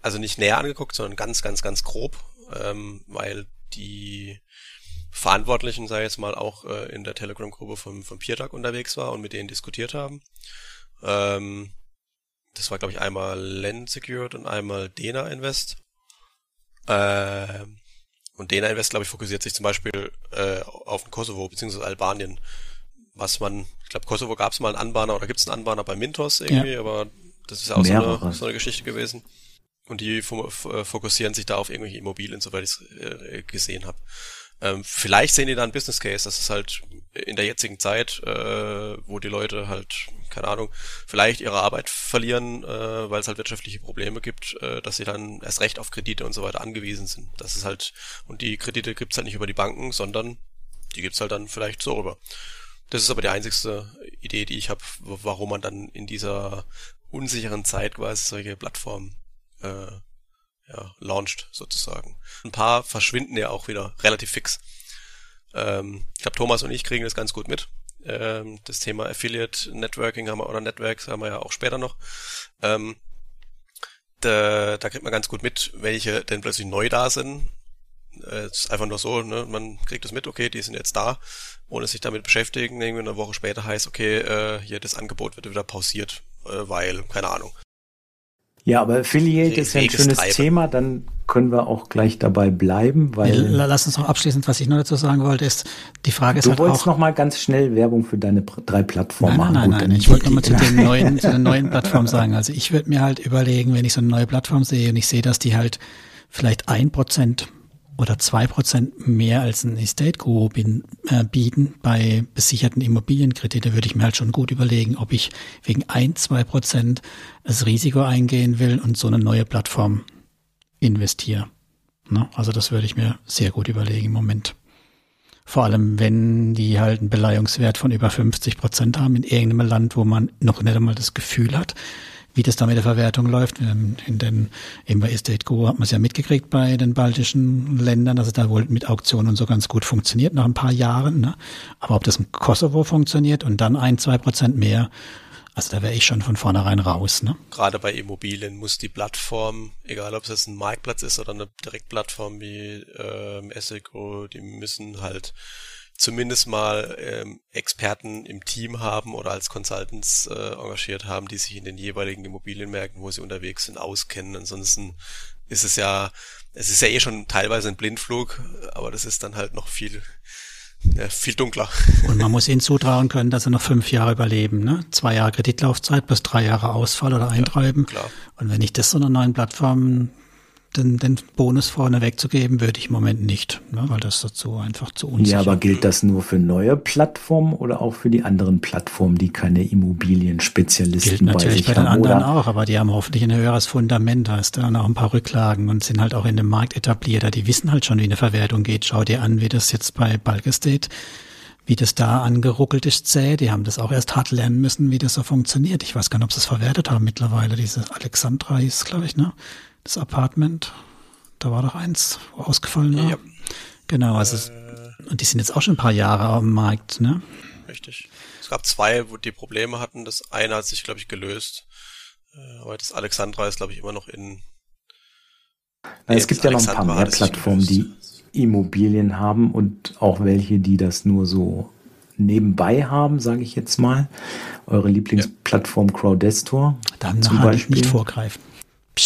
also nicht näher angeguckt, sondern ganz, ganz, ganz grob, ähm, weil die Verantwortlichen, sei jetzt mal, auch äh, in der Telegram-Gruppe vom, vom Piertag unterwegs war und mit denen diskutiert haben. Ähm, das war, glaube ich, einmal Lend Secured und einmal Dena Invest. Äh, und Dena Invest, glaube ich, fokussiert sich zum Beispiel äh, auf den Kosovo bzw. Albanien was man, ich glaube, Kosovo gab es mal einen Anbahner oder gibt es einen Anbahner bei Mintos irgendwie, ja. aber das ist auch so eine, so eine, Geschichte gewesen. Und die fokussieren sich da auf irgendwelche Immobilien, soweit ich es äh, gesehen habe. Ähm, vielleicht sehen die da einen Business Case, das ist halt in der jetzigen Zeit, äh, wo die Leute halt, keine Ahnung, vielleicht ihre Arbeit verlieren, äh, weil es halt wirtschaftliche Probleme gibt, äh, dass sie dann erst recht auf Kredite und so weiter angewiesen sind. Das ist halt, und die Kredite gibt's halt nicht über die Banken, sondern die gibt's halt dann vielleicht so rüber. Das ist aber die einzigste Idee, die ich habe, warum man dann in dieser unsicheren Zeit quasi solche Plattformen äh, ja, launcht, sozusagen. Ein paar verschwinden ja auch wieder relativ fix. Ähm, ich glaube, Thomas und ich kriegen das ganz gut mit. Ähm, das Thema Affiliate Networking haben wir, oder Networks haben wir ja auch später noch. Ähm, da, da kriegt man ganz gut mit, welche denn plötzlich neu da sind. Äh, ist einfach nur so, ne? man kriegt es mit, okay, die sind jetzt da ohne sich damit beschäftigen, irgendwie eine Woche später heißt, okay, äh, hier das Angebot wird wieder pausiert, äh, weil, keine Ahnung. Ja, aber Affiliate ist ja ein schönes Treiben. Thema, dann können wir auch gleich dabei bleiben, weil. Lass uns noch abschließend, was ich noch dazu sagen wollte, ist, die Frage ist du halt Du wolltest noch mal ganz schnell Werbung für deine drei Plattformen machen. Nein, nein, nein, nein. ich wollte noch mal zu den (laughs) neuen, zu den neuen Plattformen sagen. Also ich würde mir halt überlegen, wenn ich so eine neue Plattform sehe und ich sehe, dass die halt vielleicht ein Prozent oder zwei Prozent mehr als ein Estate Guru äh, bieten bei besicherten Immobilienkredite, würde ich mir halt schon gut überlegen, ob ich wegen ein, zwei Prozent das Risiko eingehen will und so eine neue Plattform investiere. Ne? Also das würde ich mir sehr gut überlegen im Moment. Vor allem, wenn die halt einen Beleihungswert von über 50 Prozent haben in irgendeinem Land, wo man noch nicht einmal das Gefühl hat, wie das da mit der Verwertung läuft. In den, eben bei Estate Go hat man es ja mitgekriegt bei den baltischen Ländern, dass es da wohl mit Auktionen und so ganz gut funktioniert nach ein paar Jahren. Ne? Aber ob das im Kosovo funktioniert und dann ein, zwei Prozent mehr, also da wäre ich schon von vornherein raus. Ne? Gerade bei Immobilien muss die Plattform, egal ob es jetzt ein Marktplatz ist oder eine Direktplattform wie ähm, Esseco, die müssen halt zumindest mal ähm, Experten im Team haben oder als Consultants äh, engagiert haben, die sich in den jeweiligen Immobilienmärkten, wo sie unterwegs sind, auskennen. Ansonsten ist es ja, es ist ja eh schon teilweise ein Blindflug, aber das ist dann halt noch viel ja, viel dunkler. Und man muss ihnen zutrauen können, dass sie noch fünf Jahre überleben. Ne? Zwei Jahre Kreditlaufzeit bis drei Jahre Ausfall oder Eintreiben. Ja, und wenn ich das so einer neuen Plattform den, den Bonus vorne wegzugeben, würde ich im Moment nicht, ne, weil das dazu einfach zu unsicher Ja, aber gilt das nur für neue Plattformen oder auch für die anderen Plattformen, die keine Immobilienspezialisten gilt natürlich bei, bei den haben, anderen oder? auch, aber die haben hoffentlich ein höheres Fundament, da ist da noch ein paar Rücklagen und sind halt auch in dem Markt etabliert. Die wissen halt schon, wie eine Verwertung geht. Schau dir an, wie das jetzt bei Bulk Estate wie das da angeruckelt ist, zäh. Die haben das auch erst hart lernen müssen, wie das so funktioniert. Ich weiß gar nicht, ob sie es verwertet haben mittlerweile. Diese Alexandra hieß, glaube ich, ne? Das Apartment. Da war doch eins ausgefallen war. Ja. Genau, also äh, und die sind jetzt auch schon ein paar Jahre am Markt, ne? Richtig. Es gab zwei, wo die Probleme hatten. Das eine hat sich, glaube ich, gelöst. Äh, aber das Alexandra ist, glaube ich, immer noch in. Na, es gibt ja noch ein paar mehr Plattformen, die Immobilien haben und auch welche, die das nur so nebenbei haben, sage ich jetzt mal. Eure Lieblingsplattform ja. Crowdestor. Dann zum Beispiel. nicht vorgreifen.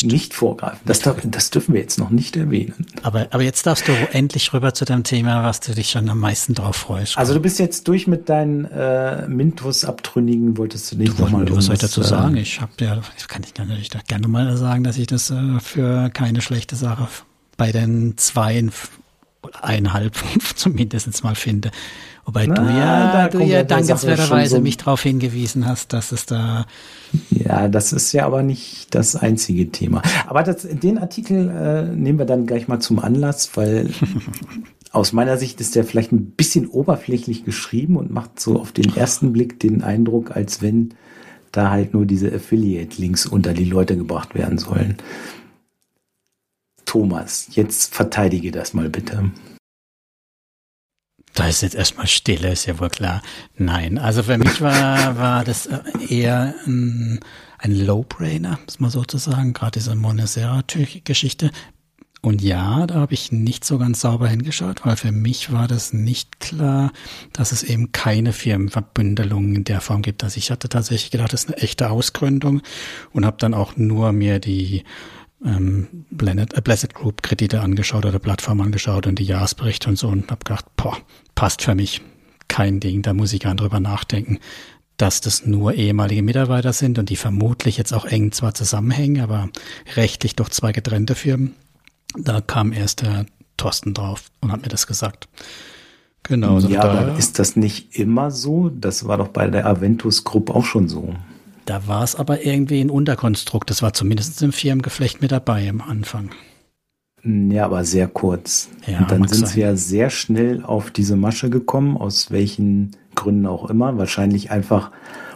Nicht vorgreifen. Das, darf, das dürfen wir jetzt noch nicht erwähnen. Aber, aber jetzt darfst du endlich rüber zu dem Thema, was du dich schon am meisten drauf freust. Also du bist jetzt durch mit deinen äh, Mintus-Abtrünnigen, wolltest du nicht nochmal Was soll ich dazu sagen? Ich habe ja, das kann ich natürlich gerne mal sagen, dass ich das äh, für keine schlechte Sache bei den zwei eineinhalb (laughs) zumindest mal finde. Wobei Na, du ja, du ja dankenswerterweise so mich darauf hingewiesen hast, dass es da. Ja, das ist ja aber nicht das einzige Thema. Aber das, den Artikel äh, nehmen wir dann gleich mal zum Anlass, weil (laughs) aus meiner Sicht ist der vielleicht ein bisschen oberflächlich geschrieben und macht so auf den ersten Blick den Eindruck, als wenn da halt nur diese Affiliate-Links unter die Leute gebracht werden sollen. Thomas, jetzt verteidige das mal bitte. Da ist jetzt erstmal Stille, ist ja wohl klar. Nein, also für mich war, war das eher ein, ein Low-Brainer, muss man sozusagen, gerade diese Monesera-Geschichte. Und ja, da habe ich nicht so ganz sauber hingeschaut, weil für mich war das nicht klar, dass es eben keine Firmenverbündelung in der Form gibt. Also ich hatte tatsächlich gedacht, das ist eine echte Ausgründung und habe dann auch nur mir die ähm, Blended, äh, Blessed Group Kredite angeschaut oder Plattform angeschaut und die Jahresberichte und so und habe gedacht, boah, passt für mich. Kein Ding, da muss ich gar nicht drüber nachdenken, dass das nur ehemalige Mitarbeiter sind und die vermutlich jetzt auch eng zwar zusammenhängen, aber rechtlich doch zwei getrennte Firmen. Da kam erst der Thorsten drauf und hat mir das gesagt. Genau. Also ja, aber ist das nicht immer so? Das war doch bei der Aventus Group auch schon so. Da war es aber irgendwie ein Unterkonstrukt. Das war zumindest im Firmengeflecht mit dabei am Anfang. Ja, aber sehr kurz. Ja, und dann sind sein. sie ja sehr schnell auf diese Masche gekommen, aus welchen Gründen auch immer. Wahrscheinlich einfach,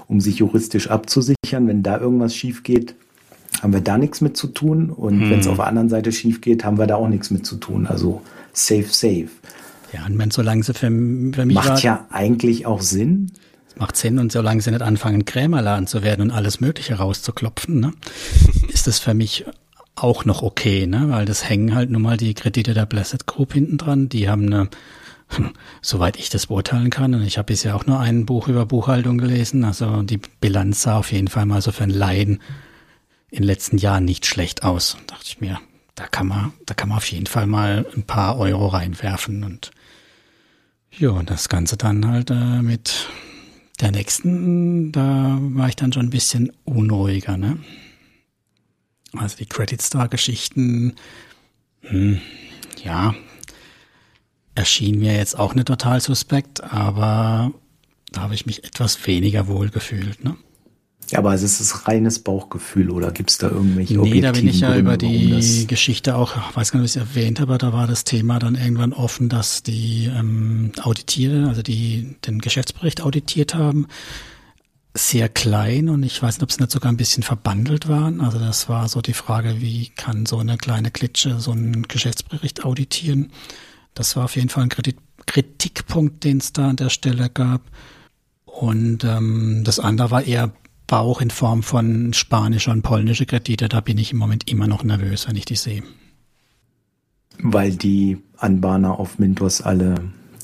um sich juristisch abzusichern. Wenn da irgendwas schief geht, haben wir da nichts mit zu tun. Und hm. wenn es auf der anderen Seite schief geht, haben wir da auch nichts mit zu tun. Also safe, safe. Ja, und wenn solange sie für, für mich Macht war, ja eigentlich auch Sinn. Macht Sinn und solange sie nicht anfangen, Krämerladen zu werden und alles Mögliche rauszuklopfen, ne, (laughs) ist das für mich auch noch okay, ne? Weil das hängen halt nun mal die Kredite der Blessed Group hinten dran. Die haben eine, soweit ich das beurteilen kann, und ich habe bisher auch nur ein Buch über Buchhaltung gelesen, also die Bilanz sah auf jeden Fall mal so für ein Laien in den letzten Jahren nicht schlecht aus. Da dachte ich mir, da kann man, da kann man auf jeden Fall mal ein paar Euro reinwerfen und ja, und das Ganze dann halt äh, mit der nächsten, da war ich dann schon ein bisschen unruhiger, ne? Also die Credit Star Geschichten, hm, ja, erschien mir jetzt auch nicht total suspekt, aber da habe ich mich etwas weniger wohl gefühlt, ne? Ja, aber es ist das reines Bauchgefühl oder gibt es da irgendwelche Nee, da bin ich ja Gründe, über die Geschichte auch, weiß gar nicht, ob ich es erwähnt habe, da war das Thema dann irgendwann offen, dass die ähm, Auditiere, also die den Geschäftsbericht auditiert haben, sehr klein und ich weiß nicht, ob es nicht sogar ein bisschen verbandelt waren. Also das war so die Frage, wie kann so eine kleine Klitsche so einen Geschäftsbericht auditieren. Das war auf jeden Fall ein Kritik Kritikpunkt, den es da an der Stelle gab. Und ähm, das andere war eher Bauch in Form von spanischer und polnischer Kredite. Da bin ich im Moment immer noch nervös, wenn ich die sehe. Weil die Anbahner auf Mintos alle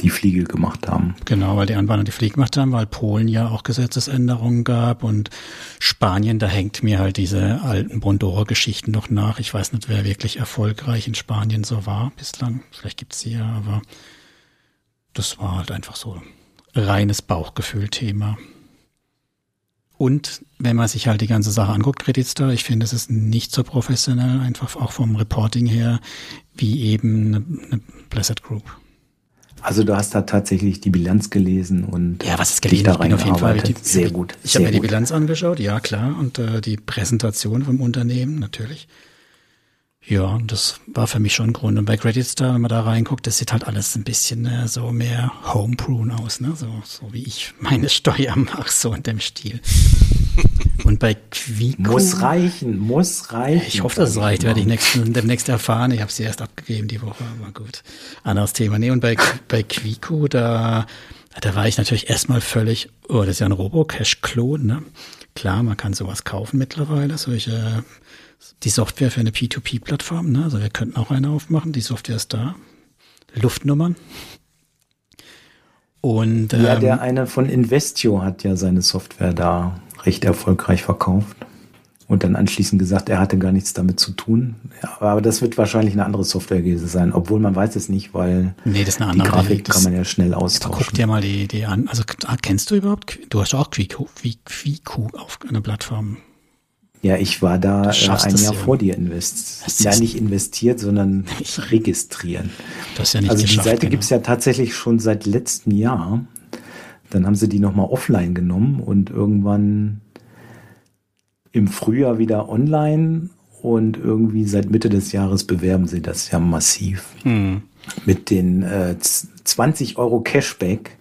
die Fliege gemacht haben. Genau, weil die Anbahner die Fliege gemacht haben, weil Polen ja auch Gesetzesänderungen gab und Spanien, da hängt mir halt diese alten Bondora-Geschichten noch nach. Ich weiß nicht, wer wirklich erfolgreich in Spanien so war bislang. Vielleicht gibt's sie ja, aber das war halt einfach so reines Bauchgefühl-Thema. Und wenn man sich halt die ganze Sache anguckt, Kreditstar, ich finde, es ist nicht so professionell, einfach auch vom Reporting her, wie eben eine, eine Blizzard Group. Also du hast da tatsächlich die Bilanz gelesen und ja, was ist gelesen? Da ich bin auf jeden Fall die, sehr gut. Ich habe mir die Bilanz angeschaut, ja klar, und äh, die Präsentation vom Unternehmen natürlich. Ja, das war für mich schon ein Grund. Und bei Credit Star, wenn man da reinguckt, das sieht halt alles ein bisschen äh, so mehr Homebrew aus, ne? So, so wie ich (laughs) meine Steuer mache, so in dem Stil. (laughs) Und bei Quico. Muss reichen, muss reichen. Ich hoffe, dass es reicht, werde ich nächsten, demnächst erfahren. Ich habe sie erst abgegeben die Woche, aber gut. Anderes Thema. Nee, und bei, bei Quico, da, da war ich natürlich erstmal völlig, oh, das ist ja ein Robo-Cash-Klon, ne? Klar, man kann sowas kaufen mittlerweile, solche, die Software für eine P2P-Plattform, ne? Also wir könnten auch eine aufmachen, die Software ist da. Luftnummern. Und, ja, ähm, der eine von Investio hat ja seine Software da recht erfolgreich verkauft und dann anschließend gesagt, er hatte gar nichts damit zu tun. Ja, aber das wird wahrscheinlich eine andere Software gewesen sein, obwohl man weiß es nicht, weil nee, das ist eine andere die Grafik das, kann man ja schnell austauschen. Guck dir mal die, die an. Also kennst du überhaupt, du hast auch Quiku, Quiku auf einer Plattform. Ja, ich war da äh, ein Jahr ja. vor dir investiert. Ja, nicht investiert, sondern (laughs) registrieren. Das ist ja nicht also die Seite genau. gibt's ja tatsächlich schon seit letztem Jahr. Dann haben sie die nochmal offline genommen und irgendwann im Frühjahr wieder online und irgendwie seit Mitte des Jahres bewerben sie das ja massiv. Hm. Mit den äh, 20 Euro Cashback.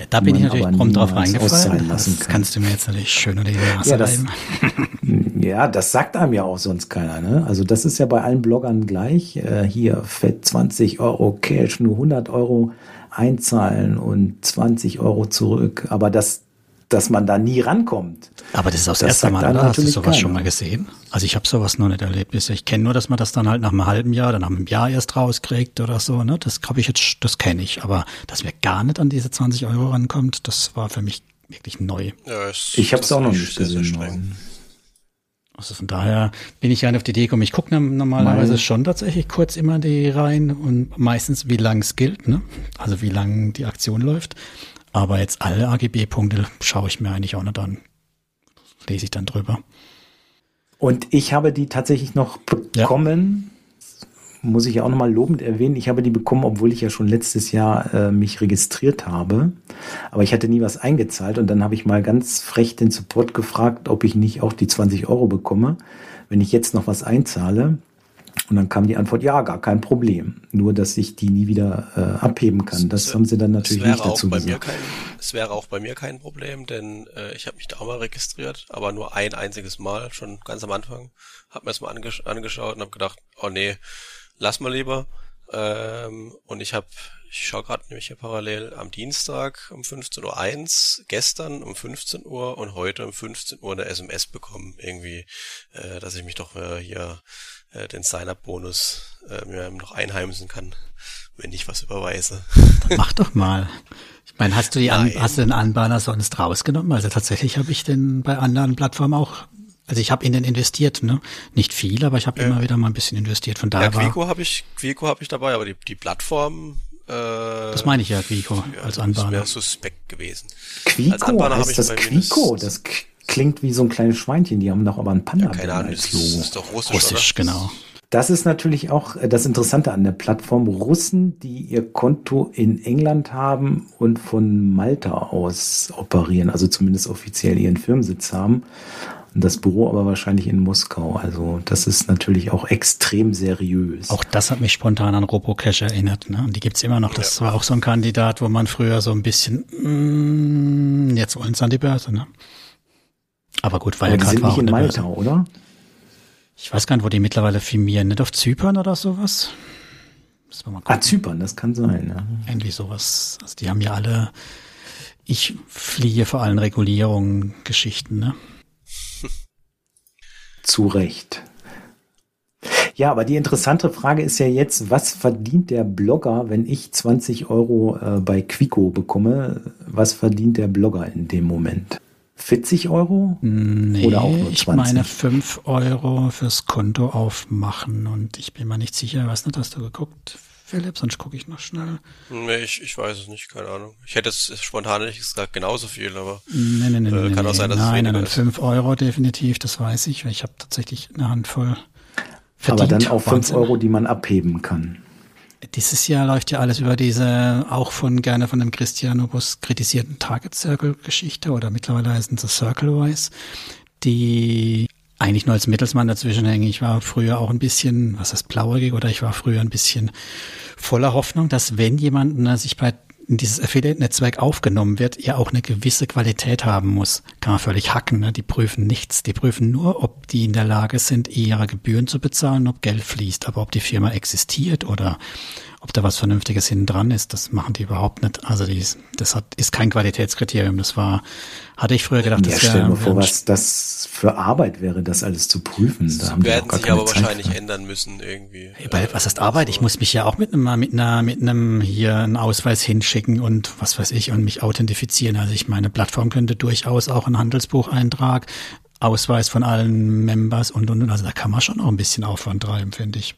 Ja, da bin ich natürlich prompt drauf reingefallen. Das kann. kannst du mir jetzt natürlich schön unter die Nase ja, das, (laughs) ja, das sagt einem ja auch sonst keiner. Ne? Also das ist ja bei allen Bloggern gleich. Äh, hier fett 20 Euro Cash, nur 100 Euro einzahlen und 20 Euro zurück. Aber das, dass man da nie rankommt. Aber das ist auch das, erste Mal, oder? Hast du sowas keiner. schon mal gesehen? Also ich habe sowas noch nicht erlebt bisher. Ich kenne nur, dass man das dann halt nach einem halben Jahr, dann nach einem Jahr erst rauskriegt oder so. Ne? Das glaube ich jetzt, das kenne ich. Aber dass mir gar nicht an diese 20 Euro rankommt, das war für mich wirklich neu. Ja, ich habe es auch noch nicht gesehen. Also von daher bin ich ja auf die Idee gekommen. Ich gucke normalerweise Nein. schon tatsächlich kurz immer die rein und meistens wie lang es gilt, ne? Also wie lang die Aktion läuft. Aber jetzt alle AGB-Punkte schaue ich mir eigentlich auch nicht an. Lese ich dann drüber. Und ich habe die tatsächlich noch bekommen. Ja muss ich ja auch nochmal lobend erwähnen, ich habe die bekommen, obwohl ich ja schon letztes Jahr äh, mich registriert habe. Aber ich hatte nie was eingezahlt und dann habe ich mal ganz frech den Support gefragt, ob ich nicht auch die 20 Euro bekomme, wenn ich jetzt noch was einzahle. Und dann kam die Antwort, ja, gar kein Problem. Nur, dass ich die nie wieder äh, abheben kann. Das, das haben sie dann natürlich nicht dazu gesagt. Kein, es wäre auch bei mir kein Problem, denn äh, ich habe mich da auch mal registriert, aber nur ein einziges Mal, schon ganz am Anfang. Habe mir das mal angesch angeschaut und habe gedacht, oh nee, lass mal lieber. Ähm, und ich habe, ich schaue gerade nämlich hier parallel am Dienstag um 15.01 Uhr, gestern um 15 Uhr und heute um 15 Uhr eine SMS bekommen, irgendwie, äh, dass ich mich doch äh, hier äh, den Sign-up-Bonus äh, mir noch einheimsen kann, wenn ich was überweise. Dann mach doch mal. Ich meine, hast du die An hast du den Anbahner sonst rausgenommen? Also tatsächlich habe ich den bei anderen Plattformen auch also ich habe in den investiert, ne? Nicht viel, aber ich habe ja. immer wieder mal ein bisschen investiert. Von daher ja, Quico habe ich, Quico habe ich dabei, aber die, die Plattform. Äh, das meine ich ja, Quico ja, als Anbahner. Das wäre suspekt gewesen. Quico heißt das Quico? Das klingt wie so ein kleines Schweinchen. Die haben doch aber ein Panda ja, keine Ahnung, als Logo. Das ist doch russisch, russisch genau. Das ist natürlich auch äh, das Interessante an der Plattform. Russen, die ihr Konto in England haben und von Malta aus operieren, also zumindest offiziell ihren Firmensitz haben das Büro aber wahrscheinlich in Moskau. Also das ist natürlich auch extrem seriös. Auch das hat mich spontan an RoboCash erinnert. Ne? Und die gibt's immer noch. Das ja. war auch so ein Kandidat, wo man früher so ein bisschen, mm, jetzt wollen sie an die Börse. Ne? Aber gut, weil Aber die gerade sind war nicht in Malta, Börse. oder? Ich weiß gar nicht, wo die mittlerweile firmieren. Nicht auf Zypern oder sowas? Wir mal gucken. Ah, Zypern, das kann sein. Ja. Irgendwie sowas. Also die haben ja alle, ich fliehe vor allen Regulierungen, Geschichten, ne? (laughs) Zu Recht. Ja, aber die interessante Frage ist ja jetzt, was verdient der Blogger, wenn ich 20 Euro äh, bei Quico bekomme? Was verdient der Blogger in dem Moment? 40 Euro? Nee, Oder auch nur ich 20? meine 5 Euro fürs Konto aufmachen und ich bin mir nicht sicher, was nicht, hast du geguckt, Philipp, sonst gucke ich noch schnell. Nee, ich, ich weiß es nicht, keine Ahnung. Ich hätte es spontan nicht gesagt, genauso viel, aber Nee, nee, nee, Äh, nee, kann auch nee. sein, dass es nein, nein, nein, ist. 5 Euro definitiv, das weiß ich, weil ich habe tatsächlich eine Handvoll Aber verdient. dann auch 5 Wahnsinn. Euro, die man abheben kann. Dieses Jahr läuft ja alles über diese, auch von gerne von dem Christianobus kritisierten Target Circle Geschichte oder mittlerweile heißen sie Circlewise, die eigentlich nur als Mittelsmann dazwischen hängen. Ich war früher auch ein bisschen, was heißt blauäugig oder ich war früher ein bisschen voller Hoffnung, dass wenn jemand sich bei in dieses Affiliate-Netzwerk aufgenommen wird, er auch eine gewisse Qualität haben muss. Kann man völlig hacken, ne? die prüfen nichts. Die prüfen nur, ob die in der Lage sind, ihre Gebühren zu bezahlen, ob Geld fließt. Aber ob die Firma existiert oder ob da was Vernünftiges hinten dran ist, das machen die überhaupt nicht. Also die, ist- das hat, ist kein Qualitätskriterium. Das war, hatte ich früher gedacht, Ja, das stell dir wäre mal vor, was das für Arbeit wäre, das alles zu prüfen. Da haben die werden auch gar sich aber Zeit wahrscheinlich für. ändern müssen irgendwie. Bei, Äh, was heißt Arbeit? Ich muss mich ja auch mit einem, mit einer, mit einem hier einen Ausweis hinschicken und was weiß ich und mich authentifizieren. Also ich meine, Plattform könnte durchaus auch einen Handelsbucheintrag, Ausweis von allen Members und und und. Also da kann man schon noch ein bisschen Aufwand treiben, finde ich.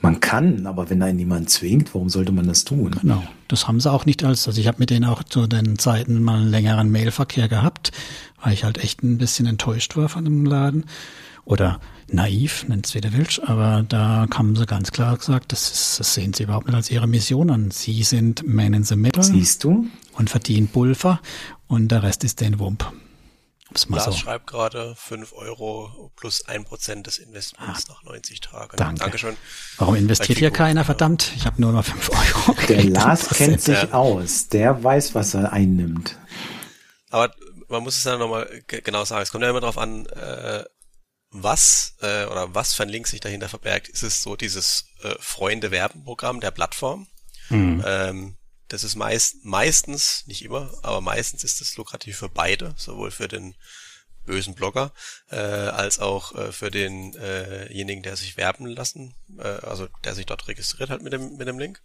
Man kann, aber wenn einen niemand zwingt, warum sollte man das tun? Genau. Das haben sie auch nicht als, also ich habe mit denen auch zu den Zeiten mal einen längeren Mailverkehr gehabt, weil ich halt echt ein bisschen enttäuscht war von dem Laden. Oder naiv, nennt's wie du willst, aber da haben sie ganz klar gesagt, das, ist, das sehen sie überhaupt nicht als ihre Mission an. Sie sind Man in the Middle Siehst du? und verdienen Pulver und der Rest ist den Wump. Um's mal Lars so. schreibt gerade 5 Euro plus 1% des Investments nach 90 Tagen. Ah. Danke. Dankeschön. Warum investiert hier keiner? Verdammt, ich habe nur noch 5 Euro. (laughs) Der. Lars kennt sich Ja. aus. Der weiß, was er einnimmt. Aber man muss es dann nochmal ge- genau sagen. Es kommt ja immer darauf an, äh, was äh, oder was für ein Link sich dahinter verbergt. Ist es so dieses äh, Freunde-Werben-Programm der Plattform? Hm. Ähm, das ist meist, meistens, nicht immer, aber meistens ist es lukrativ für beide, sowohl für den bösen Blogger, äh, als auch äh, für denjenigen, der sich werben lassen, äh, also der sich dort registriert halt mit dem, mit dem Link.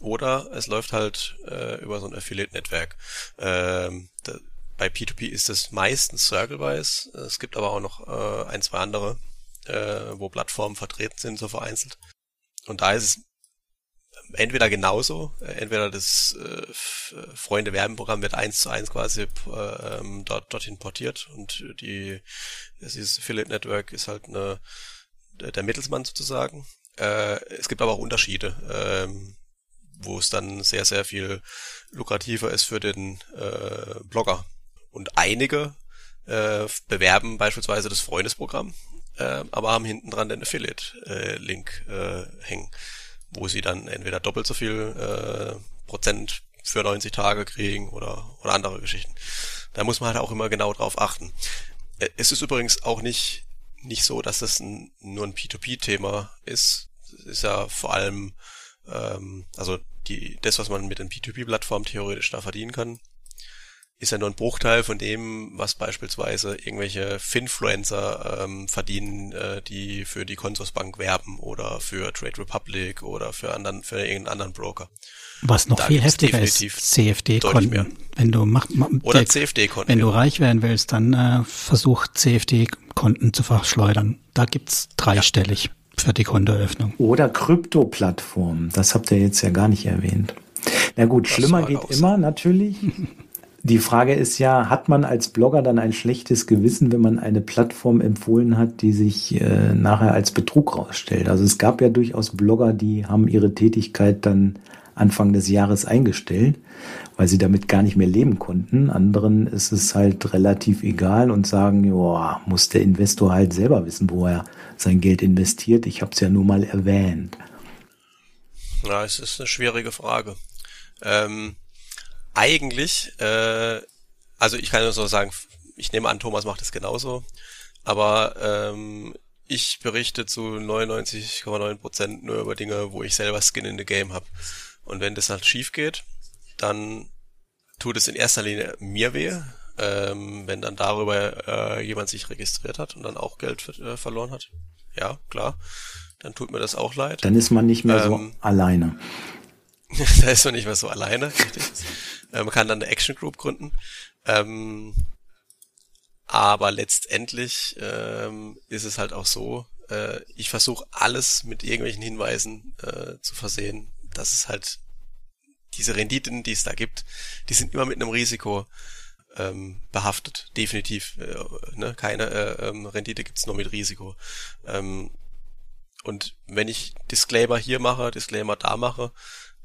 Oder es läuft halt äh, über so ein Affiliate-Netzwerk. Ähm, da, bei P2P ist es meistens Circlewise. Es gibt aber auch noch äh, ein, zwei andere, äh, wo Plattformen vertreten sind, so vereinzelt. Und da ist es entweder genauso, äh, entweder das äh, äh, Freunde-Werben-Programm wird eins zu eins quasi äh, ähm, dort, dorthin portiert und die dieses Affiliate Network ist halt eine, der, der Mittelsmann sozusagen. Äh, es gibt aber auch Unterschiede, ähm, wo es dann sehr, sehr viel lukrativer ist für den äh, Blogger. Und einige äh, bewerben beispielsweise das Freundesprogramm, äh, aber haben hinten dran den Affiliate-Link äh, hängen, wo sie dann entweder doppelt so viel äh, Prozent für 90 Tage kriegen oder, oder andere Geschichten. Da muss man halt auch immer genau drauf achten. Äh, Es ist übrigens auch nicht, nicht so, dass das ein, nur ein P2P-Thema ist. Es ist ja vor allem, ähm, also die, das, was man mit den P2P-Plattformen theoretisch da verdienen kann, ist ja nur ein Bruchteil von dem, was beispielsweise irgendwelche Finfluencer ähm, verdienen, äh, die für die Consorsbank werben oder für Trade Republic oder für anderen, für irgendeinen anderen Broker. Was noch Da viel heftiger ist, CFD-Konten. Wenn du mach, mach, Oder der- CFD-Konten. Wenn du genau. reich werden willst, dann äh, versuch CFD-Konten zu verschleudern. Da gibt's dreistellig für die Kontoeröffnung. Oder Krypto-Plattformen. Das habt ihr jetzt ja gar nicht erwähnt. Na gut, Das schlimmer geht auch immer natürlich. (laughs) Die Frage ist ja, hat man als Blogger dann ein schlechtes Gewissen, wenn man eine Plattform empfohlen hat, die sich äh, nachher als Betrug rausstellt? Also es gab ja durchaus Blogger, die haben ihre Tätigkeit dann Anfang des Jahres eingestellt, weil sie damit gar nicht mehr leben konnten. Anderen ist es halt relativ egal und sagen, ja, muss der Investor halt selber wissen, wo er sein Geld investiert. Ich habe es ja nur mal erwähnt. Ja, es ist eine schwierige Frage. Ähm, eigentlich, äh, also ich kann nur so sagen, ich nehme an, Thomas macht es genauso. Aber ähm, ich berichte zu 99,9% nur über Dinge, wo ich selber Skin in the Game habe. Und wenn das halt schief geht, dann tut es in erster Linie mir weh, ähm, wenn dann darüber äh, jemand sich registriert hat und dann auch Geld äh, verloren hat. Ja, klar. Dann tut mir das auch leid. Dann ist man nicht mehr ähm, so alleine. (laughs) da ist man nicht mehr so alleine, richtig. Äh, man kann dann eine Action Group gründen. Ähm, aber letztendlich ähm, ist es halt auch so, äh, ich versuche alles mit irgendwelchen Hinweisen äh, zu versehen, dass es halt diese Renditen, die es da gibt, die sind immer mit einem Risiko ähm, behaftet, definitiv. Äh, ne? Keine äh, ähm, Rendite gibt's nur mit Risiko. Ähm, und wenn ich Disclaimer hier mache, Disclaimer da mache,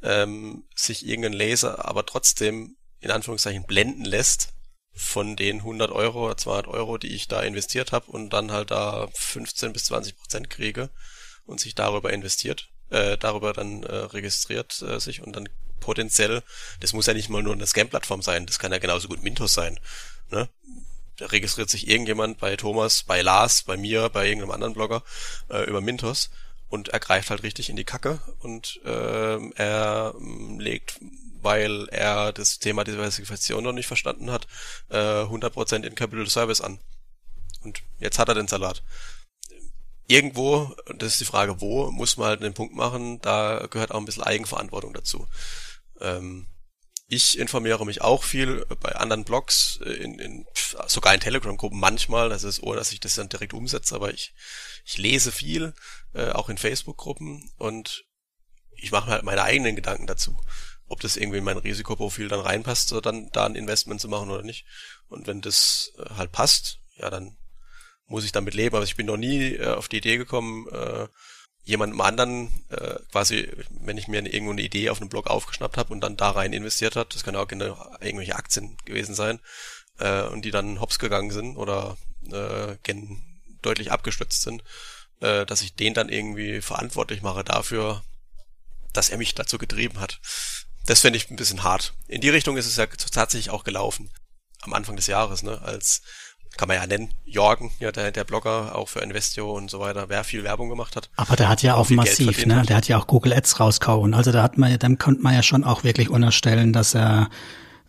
ähm, sich irgendein Laser aber trotzdem in Anführungszeichen blenden lässt von den 100 Euro oder 200 Euro, die ich da investiert habe und dann halt da 15 bis 20 Prozent kriege und sich darüber investiert, äh, darüber dann äh, registriert äh, sich und dann potenziell, das muss ja nicht mal nur eine Scam-Plattform sein, das kann ja genauso gut Mintos sein. Ne? Da registriert sich irgendjemand bei Thomas, bei Lars, bei mir, bei irgendeinem anderen Blogger äh, über Mintos und er greift halt richtig in die Kacke und äh, er äh, legt weil er das Thema Diversifikation noch nicht verstanden hat, äh, 100% in Capital Service an. Und jetzt hat er den Salat. Irgendwo, das ist die Frage, wo, muss man halt einen Punkt machen, da gehört auch ein bisschen Eigenverantwortung dazu. Ähm, ich informiere mich auch viel bei anderen Blogs, äh, in, in, sogar in Telegram-Gruppen manchmal. Das ist ohne, dass ich das dann direkt umsetze, aber ich, ich lese viel, äh, auch in Facebook-Gruppen und ich mache halt meine eigenen Gedanken dazu ob das irgendwie in mein Risikoprofil dann reinpasst, so dann da ein Investment zu machen oder nicht. Und wenn das äh, halt passt, ja, dann muss ich damit leben. Aber ich bin noch nie äh, auf die Idee gekommen, äh, jemandem anderen äh, quasi, wenn ich mir eine, irgendwo eine Idee auf einem Blog aufgeschnappt habe und dann da rein investiert hat, das kann auch genau irgendwelche Aktien gewesen sein, äh, und die dann hops gegangen sind oder äh, gen deutlich abgestürzt sind, äh, dass ich den dann irgendwie verantwortlich mache dafür, dass er mich dazu getrieben hat. Das fände ich ein bisschen hart. In die Richtung ist es ja tatsächlich auch gelaufen. Am Anfang des Jahres, ne? Als, kann man ja nennen, Jorgen, ja, der, der Blogger, auch für Investio und so weiter, wer viel Werbung gemacht hat. Aber der hat ja auch massiv, ne? Hat. Der hat ja auch Google Ads rauskauen. Also da hat man, dann konnte man ja schon auch wirklich unterstellen, dass er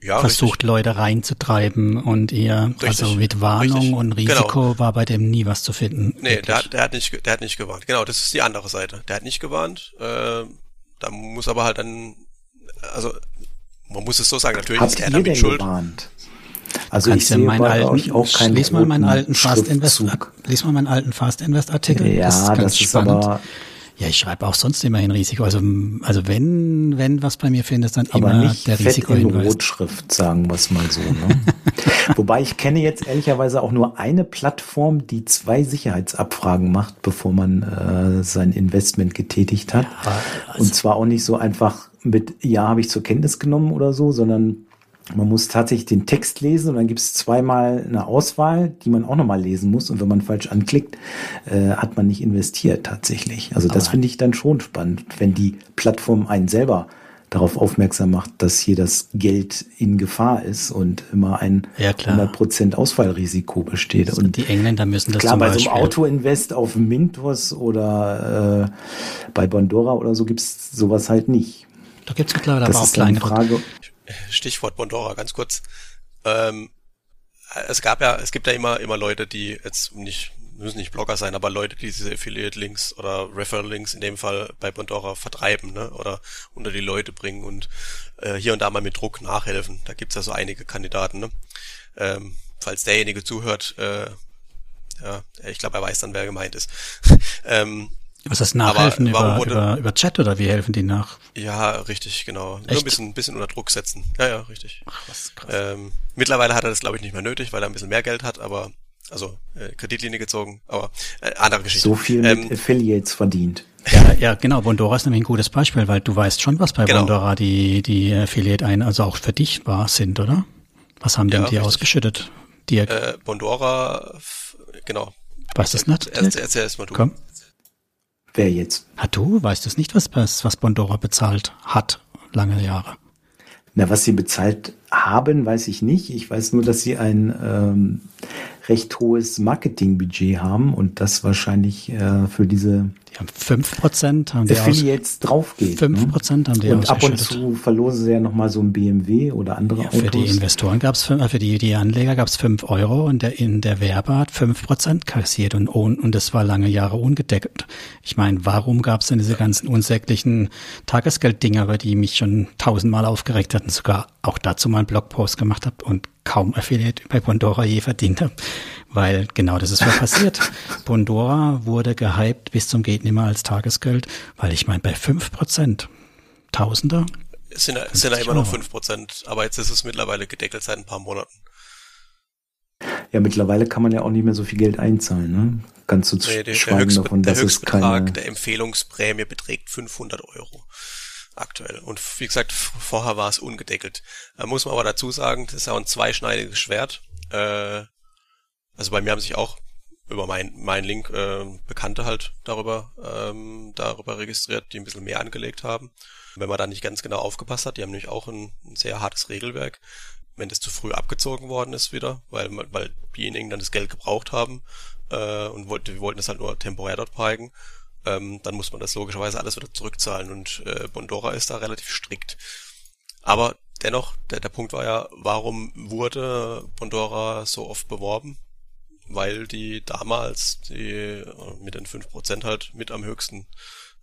ja, versucht, richtig. Leute reinzutreiben und eher, richtig. also mit Warnung richtig. und genau. Risiko genau. war bei dem nie was zu finden. Nee, der hat, der hat nicht, der hat nicht gewarnt. Genau, das ist die andere Seite. Der hat nicht gewarnt, äh, da muss aber halt dann also man muss es so sagen, natürlich Habt ist er damit schuld. Gewarnt? Also Kannst ich sehe meinen alten, auch keinen lies mal meinen alten Fast Invest, lies mal meinen alten Fast Invest Artikel. Ja, das ist, ganz das ist spannend. aber ja, ich schreibe auch sonst immerhin Risiko. Also, also wenn, wenn was bei mir findest, dann aber immer nicht der Risiko in Rotschrift, sagen wir es mal so. Ne? (laughs) Wobei ich kenne jetzt ehrlicherweise auch nur eine Plattform, die zwei Sicherheitsabfragen macht, bevor man äh, sein Investment getätigt hat. Ja, also Und zwar auch nicht so einfach mit Ja habe ich zur Kenntnis genommen oder so, sondern man muss tatsächlich den Text lesen und dann gibt es zweimal eine Auswahl, die man auch nochmal lesen muss. Und wenn man falsch anklickt, äh, hat man nicht investiert tatsächlich. Also das finde ich dann schon spannend, wenn die Plattform einen selber darauf aufmerksam macht, dass hier das Geld in Gefahr ist und immer ein ja, 100% Ausfallrisiko besteht. Also und die Engländer müssen das Klar, bei so einem Auto-Invest auf Mintos oder äh, bei Bondora oder so gibt's sowas halt nicht. Da gibt's mittlerweile aber auch kleine Frage. Stichwort Bondora, ganz kurz. Ähm, es gab ja, es gibt ja immer, immer Leute, die jetzt nicht, müssen nicht Blogger sein, aber Leute, die diese Affiliate-Links oder Referral-Links in dem Fall bei Bondora vertreiben, ne, oder unter die Leute bringen und äh, hier und da mal mit Druck nachhelfen. Da gibt's ja so einige Kandidaten, ne. Ähm, falls derjenige zuhört, äh, ja, ich glaube, er weiß dann, wer gemeint ist. (laughs) ähm, was heißt nachhelfen über, wurde, über, über Chat oder wie helfen die nach? Ja, richtig, genau. Echt? Nur ein bisschen, bisschen unter Druck setzen. Ja, ja, richtig. Ach, was krass. Ähm, mittlerweile hat er das, glaube ich, nicht mehr nötig, weil er ein bisschen mehr Geld hat, aber also äh, Kreditlinie gezogen, aber äh, andere Geschichte. So viel mit ähm, Affiliates verdient. Ja, ja, genau. Bondora ist nämlich ein gutes Beispiel, weil du weißt schon, was bei genau. Bondora die, die Affiliate ein, also auch für dich war, sind, oder? Was haben denn ja, die richtig. ausgeschüttet? Dirk? Äh, Bondora, genau. Weißt du das nicht? Erzähl, erzähl erst mal du. Komm. Wer jetzt? Hat du? Weißt du es nicht, was, was Bondora bezahlt hat, lange Jahre? Na, was sie bezahlt haben, weiß ich nicht. Ich weiß nur, dass sie ein ähm, recht hohes Marketingbudget haben und das wahrscheinlich äh, für diese die haben 5% haben die Affiliates draufgeht. 5% ne? haben die Und ab und zu verlosen sie ja nochmal so ein BMW oder andere ja, Autos. Für die Investoren gab es, äh, für die, die Anleger gab es 5 Euro und der, in der Werber hat 5% kassiert und, und das war lange Jahre ungedeckelt. Ich meine, warum gab es denn diese ganzen unsäglichen Tagesgelddinger, über die mich schon tausendmal aufgeregt hatten, sogar auch dazu mal einen Blogpost gemacht habe und kaum Affiliate bei Pandora je verdient habe, weil genau das ist was passiert. (laughs) Pandora wurde gehypt bis zum geht nimmer als Tagesgeld, weil ich meine bei fünf Prozent Tausender es sind, es sind ja immer noch fünf Prozent, aber jetzt ist es mittlerweile gedeckelt seit ein paar Monaten. Ja, mittlerweile kann man ja auch nicht mehr so viel Geld einzahlen, ne? Ganz zu nee, der, der Höchstbe davon, der Höchstbetrag der Empfehlungsprämie beträgt 500 Euro aktuell. Und wie gesagt, vorher war es ungedeckelt. Da muss man aber dazu sagen, das ist ja ein zweischneidiges Schwert. Äh, also bei mir haben sich auch über mein, mein Link äh, Bekannte halt darüber, ähm, darüber registriert, die ein bisschen mehr angelegt haben. Wenn man da nicht ganz genau aufgepasst hat, die haben nämlich auch ein, ein sehr hartes Regelwerk. Wenn das zu früh abgezogen worden ist wieder, weil, weil diejenigen dann das Geld gebraucht haben äh, und wollte, wir wollten es halt nur temporär dort parken, ähm, dann muss man das logischerweise alles wieder zurückzahlen und äh, Bondora ist da relativ strikt. Aber dennoch, der, der Punkt war ja, warum wurde Bondora so oft beworben? Weil die damals die äh, mit den fünf Prozent halt mit am höchsten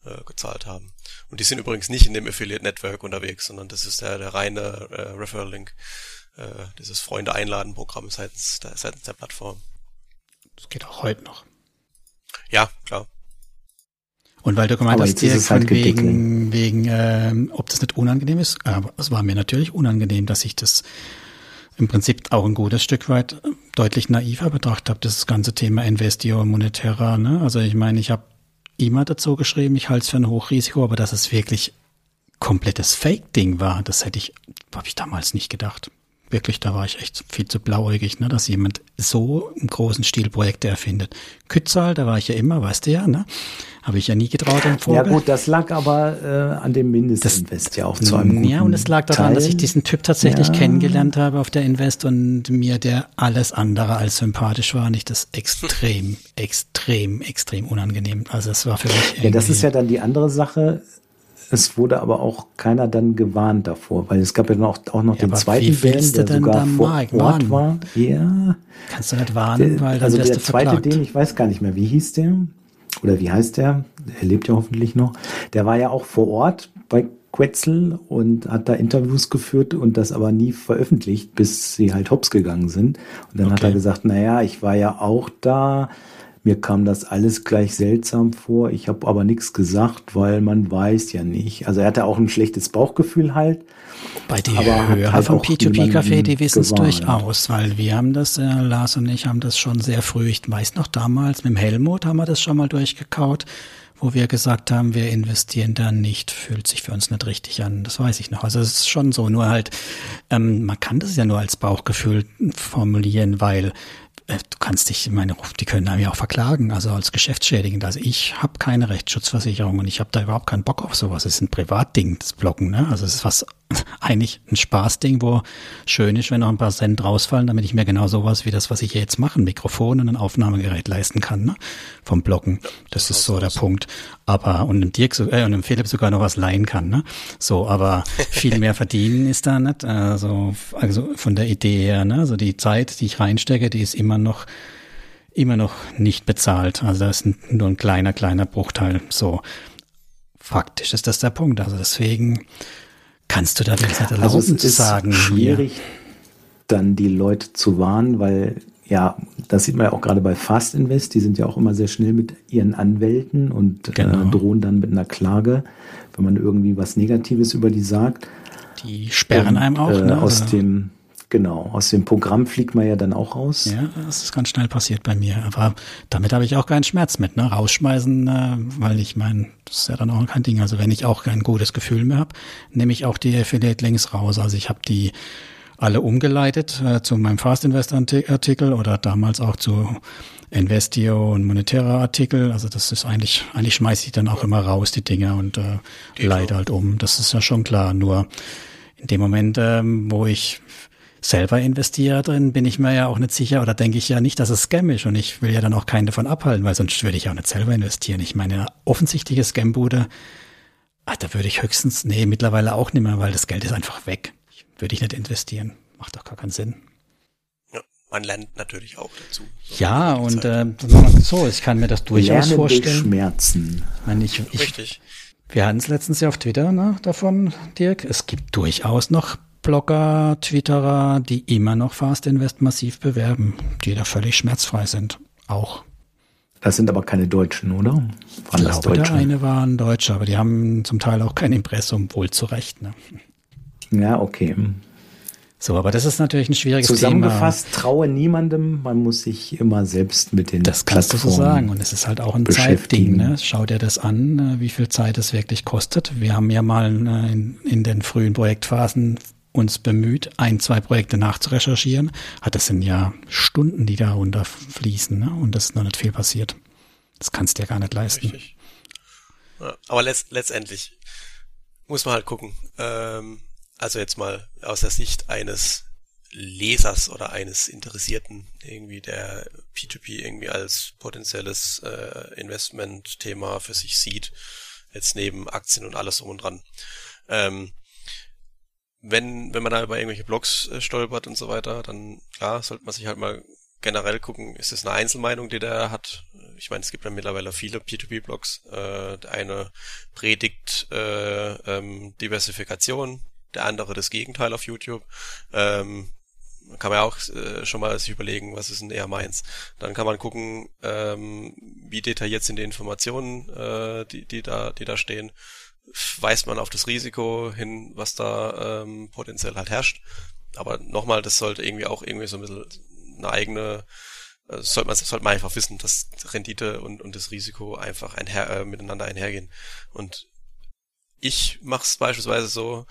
äh, gezahlt haben. Und die sind übrigens nicht in dem Affiliate Network unterwegs, sondern das ist der, der reine äh, Referral-Link, äh, dieses Freunde-Einladen-Programm seitens der, seitens der Plattform. Das geht auch heute noch. Ja, klar. Und weil du gemeint hast, direkt von halt wegen, wegen ähm, ob das nicht unangenehm ist, aber es war mir natürlich unangenehm, dass ich das im Prinzip auch ein gutes Stück weit deutlich naiver betrachtet habe, das ganze Thema Investio Monetera. Ne? Also ich meine, ich habe immer dazu geschrieben, ich halte es für ein Hochrisiko, aber dass es wirklich komplettes Fake-Ding war, das hätte ich, habe ich damals nicht gedacht wirklich, da war ich echt viel zu blauäugig, ne, dass jemand so im großen Stil Projekte erfindet. Kützal, da war ich ja immer, weißt du ja, ne? Habe ich ja nie getraut im Vogel. Ja gut, das lag aber äh, an dem Mindestinvest das, ja auch zu einem Ja, und es lag daran, Teil. dass ich diesen Typ tatsächlich ja. kennengelernt habe auf der Invest und mir der alles andere als sympathisch war und ich das extrem, (laughs) extrem, extrem unangenehm. Also es war für mich Ja, das ist ja dann die andere Sache es wurde aber auch keiner dann gewarnt davor, weil es gab ja noch, auch noch ja, den zweiten Band, der sogar vor Ort warnen? war. Ja. Kannst du nicht warnen, weil dann Also der zweite den, ich weiß gar nicht mehr, wie hieß der? Oder wie heißt der? Er lebt ja hoffentlich noch. Der war ja auch vor Ort bei Quetzel und hat da Interviews geführt und das aber nie veröffentlicht, bis sie halt hops gegangen sind. Und dann okay. hat er gesagt, naja, ich war ja auch da, mir kam das alles gleich seltsam vor. Ich habe aber nichts gesagt, weil man weiß ja nicht. Also er hatte auch ein schlechtes Bauchgefühl halt. Bei die aber Hörer halt vom P2P-Café, die wissen es durchaus, weil wir haben das, äh, Lars und ich haben das schon sehr früh, ich weiß noch damals, mit dem Helmut haben wir das schon mal durchgekaut, wo wir gesagt haben, wir investieren da nicht, fühlt sich für uns nicht richtig an. Das weiß ich noch. Also es ist schon so, nur halt, ähm, man kann das ja nur als Bauchgefühl formulieren, weil du kannst dich, meine, die können einem ja auch verklagen, also als geschäftsschädigend. Also ich habe keine Rechtsschutzversicherung und ich habe da überhaupt keinen Bock auf sowas. Es ist ein Privatding, das Blocken. Ne? Also es ist was eigentlich ein Spaßding, wo schön ist, wenn noch ein paar Cent rausfallen, damit ich mir genau sowas wie das, was ich jetzt mache, ein Mikrofon und ein Aufnahmegerät leisten kann, ne? vom Blocken. Das ist so der Punkt. Aber und dem Dirk äh, und dem Philipp sogar noch was leihen kann, ne? So, aber (laughs) viel mehr verdienen ist da nicht. Also, also von der Idee her, ne? Also die Zeit, die ich reinstecke, die ist immer noch immer noch nicht bezahlt. Also das ist nur ein kleiner, kleiner Bruchteil. So faktisch ist das der Punkt. Also deswegen Kannst du da nicht erlauben also es ist sagen? schwierig, dann die Leute zu warnen, weil ja, das sieht man ja auch gerade bei Fast Invest, die sind ja auch immer sehr schnell mit ihren Anwälten und äh, genau. äh, drohen dann mit einer Klage, wenn man irgendwie was Negatives über die sagt. Die sperren und, einem auch, äh, ne? Aus dem Genau, aus dem Programm fliegt man ja dann auch raus. Ja, das ist ganz schnell passiert bei mir. Aber damit habe ich auch keinen Schmerz mit, ne? Rausschmeißen, äh, weil ich meine, das ist ja dann auch kein Ding. Also wenn ich auch kein gutes Gefühl mehr habe, nehme ich auch die Affiliate-Links raus. Also ich habe die alle umgeleitet äh, zu meinem Fast Invest Artikel oder damals auch zu Investio und monetärer Artikel. Also das ist eigentlich, eigentlich schmeiße ich dann auch immer raus, die Dinge und äh, leite halt um. Das ist ja schon klar. Nur in dem Moment, ähm, wo ich selber investiere drin, bin ich mir ja auch nicht sicher oder denke ich ja nicht, dass es Scam ist und ich will ja dann auch keinen davon abhalten, weil sonst würde ich auch nicht selber investieren. Ich meine, offensichtliche Scam-Bude, ah, da würde ich höchstens, nee, mittlerweile auch nicht mehr, weil das Geld ist einfach weg. Würde ich nicht investieren. Macht doch gar keinen Sinn. Ja, man lernt natürlich auch dazu. So ja, und äh, so, ich kann mir das durchaus Lernen vorstellen. Durch Schmerzen. Ich, ich, Richtig. Wir hatten es letztens ja auf Twitter ne, davon, Dirk. Es gibt durchaus noch Blogger, Twitterer, die immer noch Fast Invest massiv bewerben, die da völlig schmerzfrei sind. Auch. Das sind aber keine Deutschen, oder? Waren ich glaube, Deutsche? der eine war ein Deutscher, aber die haben zum Teil auch kein Impressum, wohl zu Recht. Ne? Ja, okay. So, aber das ist natürlich ein schwieriges Zusammengefasst, Thema. traue niemandem, man muss sich immer selbst mit den Das kannst du so sagen und es ist halt auch ein Zeitding. Ne? Schau dir das an, äh, wie viel Zeit es wirklich kostet. Wir haben ja mal äh, in, in den frühen Projektphasen uns bemüht, ein, zwei Projekte nachzurecherchieren. Hat das sind ja Stunden, die da runterfließen ne? und das ist noch nicht viel passiert. Das kannst du ja gar nicht leisten. Richtig. Aber letzt, letztendlich muss man halt gucken. Ähm, also jetzt mal aus der Sicht eines Lesers oder eines Interessierten irgendwie, der P2P irgendwie als potenzielles äh, Investment-Thema für sich sieht, jetzt neben Aktien und alles um und dran. Ähm, wenn, wenn man da über irgendwelche Blogs äh, stolpert und so weiter, dann klar, sollte man sich halt mal generell gucken, ist es eine Einzelmeinung, die der hat? Ich meine, es gibt ja mittlerweile viele P2P-Blogs. Äh, der eine predigt äh, ähm, Diversifikation, der andere das Gegenteil auf YouTube. Ähm, kann man ja auch äh, schon mal sich überlegen, was ist denn eher meins. Dann kann man gucken, ähm, wie detailliert sind die Informationen, äh, die, die da, die da stehen weist man auf das Risiko hin, was da ähm, potenziell halt herrscht. Aber nochmal, das sollte irgendwie auch irgendwie so ein bisschen eine eigene, äh, sollte man sollte man einfach wissen, dass Rendite und, und das Risiko einfach einher, äh, miteinander einhergehen. Und ich mache es beispielsweise so,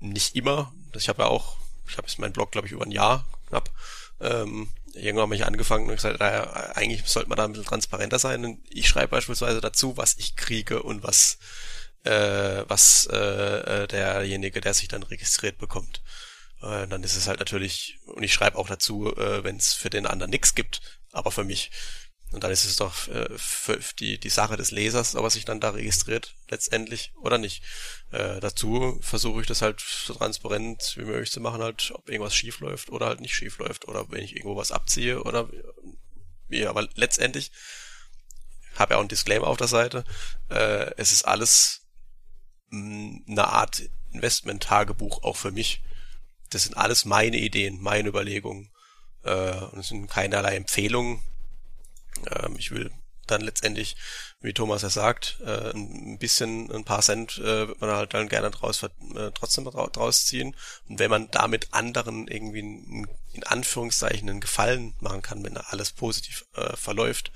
nicht immer. Ich habe ja auch, ich habe jetzt meinen Blog, glaube ich, über ein Jahr knapp. Ähm, irgendwann habe ich angefangen und gesagt, naja, eigentlich sollte man da ein bisschen transparenter sein. Und ich schreibe beispielsweise dazu, was ich kriege und was äh, was äh, äh, derjenige, der sich dann registriert, bekommt. Äh, dann ist es halt natürlich, und ich schreibe auch dazu, äh, wenn es für den anderen nichts gibt, aber für mich. Und dann ist es doch äh, für die, die Sache des Lesers, ob er sich dann da registriert, letztendlich oder nicht. Äh, dazu versuche ich das halt so transparent wie möglich zu machen, halt, ob irgendwas schief läuft oder halt nicht schief läuft. Oder wenn ich irgendwo was abziehe oder wie. Aber letztendlich habe ja auch ein Disclaimer auf der Seite. Äh, es ist alles eine Art Investment-Tagebuch auch für mich. Das sind alles meine Ideen, meine Überlegungen. Äh, und es sind keinerlei Empfehlungen. Ähm, ich will dann letztendlich, wie Thomas ja sagt, äh, ein bisschen, ein paar Cent äh, wird man halt dann gerne draus, trotzdem draus ziehen. Und wenn man damit anderen irgendwie in, Anführungszeichen einen Gefallen machen kann, wenn alles positiv verläuft,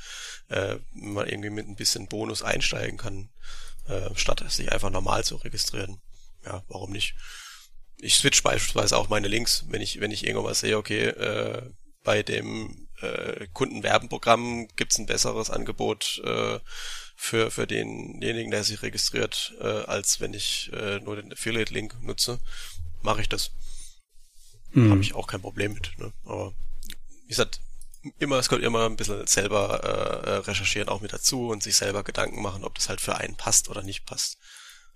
wenn man irgendwie mit ein bisschen Bonus einsteigen kann, äh, statt sich einfach normal zu registrieren. Ja, warum nicht? Ich switch beispielsweise auch meine Links, wenn ich, wenn ich irgendwas sehe, okay, äh, bei dem äh, Kundenwerbenprogramm gibt's ein besseres Angebot äh, für, für denjenigen, der sich registriert, äh, als wenn ich äh, nur den Affiliate-Link nutze, mache ich das. Hm. Habe ich auch kein Problem mit. Ne? Aber wie gesagt, immer, es kommt immer ein bisschen selber äh, äh, recherchieren auch mit dazu und sich selber Gedanken machen, ob das halt für einen passt oder nicht passt.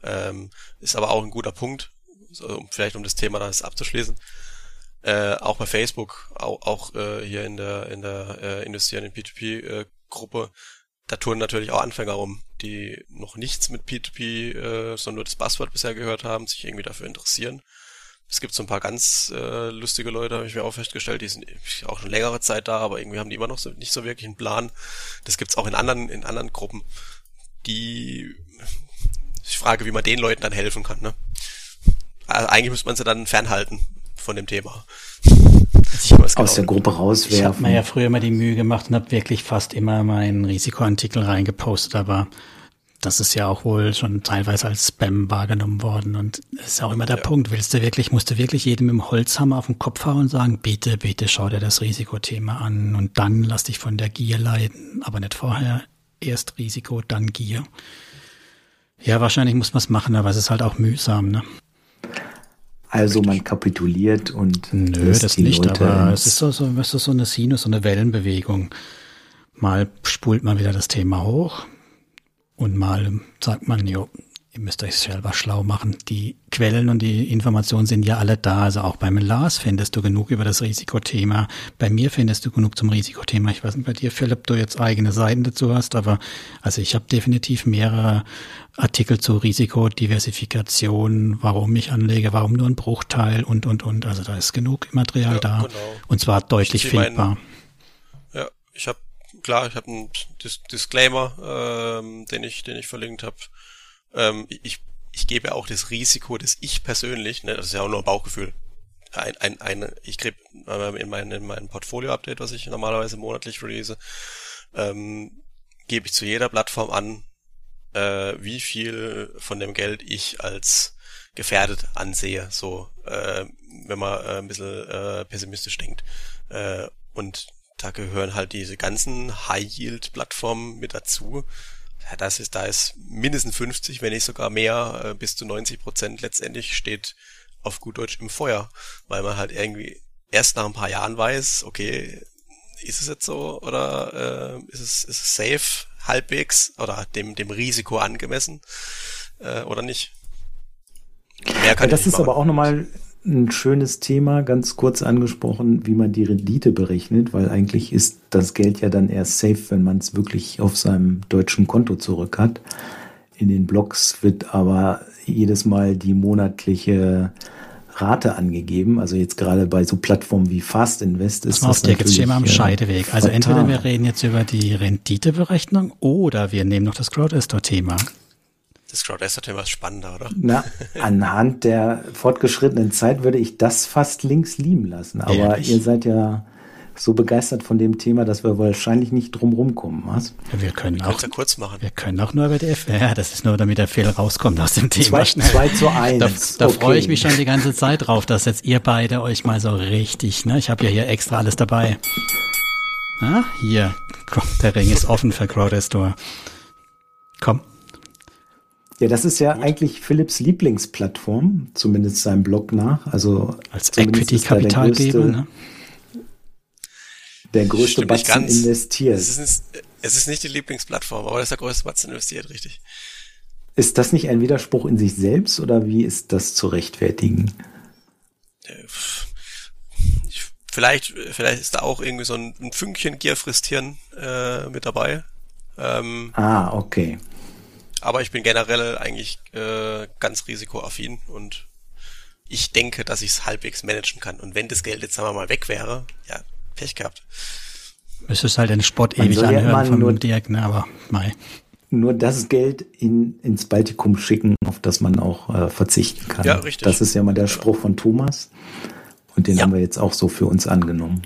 Ähm, ist aber auch ein guter Punkt, so, um, vielleicht um das Thema dann abzuschließen. Äh, auch bei Facebook, auch, auch äh, hier in der in der äh, investierenden P2P-Gruppe, äh, da tun natürlich auch Anfänger rum, die noch nichts mit P2P, äh, sondern nur das Passwort bisher gehört haben, sich irgendwie dafür interessieren es gibt so ein paar ganz äh, lustige Leute, habe ich mir auch festgestellt, die sind auch schon längere Zeit da, aber irgendwie haben die immer noch so, nicht so wirklich einen Plan. Das gibt's auch in anderen, in anderen Gruppen, die ich frage, wie man den Leuten dann helfen kann. Ne? Also eigentlich müsste man sie dann fernhalten von dem Thema. Aus genau der Gruppe rauswerfen. Ich habe mir ja früher mal die Mühe gemacht und habe wirklich fast immer meinen Risikoartikel reingepostet, aber das ist ja auch wohl schon teilweise als Spam wahrgenommen worden. Und das ist auch immer der ja. Punkt. Willst du wirklich, musst du wirklich jedem im Holzhammer auf den Kopf hauen und sagen, bitte, bitte schau dir das Risikothema an und dann lass dich von der Gier leiden. Aber nicht vorher. Erst Risiko, dann Gier. Ja, wahrscheinlich muss man es machen, aber es ist halt auch mühsam, ne? Also man kapituliert und nö, das nicht, Leute aber es ist so, so, du, so eine Sinus, so eine Wellenbewegung. Mal spult man wieder das Thema hoch und mal sagt man, jo, ihr müsst euch selber schlau machen. Die Quellen und die Informationen sind ja alle da. Also auch beim Lars findest du genug über das Risikothema. Bei mir findest du genug zum Risikothema. Ich weiß nicht bei dir, Philipp, du jetzt eigene Seiten dazu hast, aber also ich habe definitiv mehrere Artikel zur Risikodiversifikation, warum ich anlege, warum nur ein Bruchteil und und und. Also da ist genug Material ja, da genau. und zwar deutlich findbar. ja, ich habe klar, ich habe einen Dis Disclaimer, ähm, den ich den ich verlinkt habe ähm, ich, ich gebe auch das Risiko, dass ich persönlich, ne, das ist ja auch nur ein Bauchgefühl, ein, ein, ein, ich krieg äh, in mein, in mein Portfolio-Update, was ich normalerweise monatlich release, ähm, gebe ich zu jeder Plattform an, äh, wie viel von dem Geld ich als gefährdet ansehe, so äh, wenn man äh, ein bisschen äh, pessimistisch denkt. Äh, und da gehören halt diese ganzen High-Yield-Plattformen mit dazu, ja, das ist, da ist mindestens 50, wenn nicht sogar mehr, äh, bis zu 90 Prozent letztendlich steht auf gut Deutsch im Feuer, weil man halt irgendwie erst nach ein paar Jahren weiß, okay, ist es jetzt so oder äh, ist es ist es safe halbwegs oder dem dem Risiko angemessen äh, oder nicht? Mehr kann ja, das ist machen. aber auch nochmal ein schönes Thema, ganz kurz angesprochen, wie man die Rendite berechnet, weil eigentlich ist das Geld ja dann erst safe, wenn man es wirklich auf seinem deutschen Konto zurück hat. In den Blogs wird aber jedes Mal die monatliche Rate angegeben. Also jetzt gerade bei so Plattformen wie Fast Invest ist das. Jetzt stehen wir am äh, Scheideweg. Also entweder wir reden jetzt über die Renditeberechnung oder wir nehmen noch das Crowdestor-Thema. Das Crowdester-Thema ist spannender, oder? Na, anhand der fortgeschrittenen Zeit würde ich das fast links lieben lassen. Aber Ehrlich? ihr seid ja so begeistert von dem Thema, dass wir wahrscheinlich nicht drum rumkommen, was? wir können wir auch ja kurz machen. Wir können auch nur über die F. Ja, das ist nur, damit der Fehler rauskommt aus dem Thema. Zwei, zwei zu (laughs) eins. Da, da okay. freue ich mich schon die ganze Zeit drauf, dass jetzt ihr beide euch mal so richtig, ne? Ich habe ja hier extra alles dabei. Na, hier, komm, der Ring ist offen für Crowdestor. Komm, ja, das ist ja Gut. eigentlich Philips Lieblingsplattform, zumindest seinem Blog nach. Also als Equity-Kapitalgeber, ne? Der größte Batzen investiert. Es ist, es ist nicht die Lieblingsplattform, aber das ist der größte Batzen investiert, richtig. Ist das nicht ein Widerspruch in sich selbst oder wie ist das zu rechtfertigen? Äh, vielleicht, vielleicht ist da auch irgendwie so ein, ein Fünkchen Gierfristhirn äh, mit dabei. Ähm, ah, okay. Aber ich bin generell eigentlich äh, ganz risikoaffin und ich denke, dass ich es halbwegs managen kann. Und wenn das Geld jetzt sagen wir mal weg wäre, ja, Pech gehabt. Es ist halt ein Sport ewig anhören von nur, Dirk, ne, aber mei. Nur das Geld in, ins Baltikum schicken, auf das man auch äh, verzichten kann. Ja, richtig. Das ist ja mal der Spruch von Thomas. Und den ja. haben wir jetzt auch so für uns angenommen.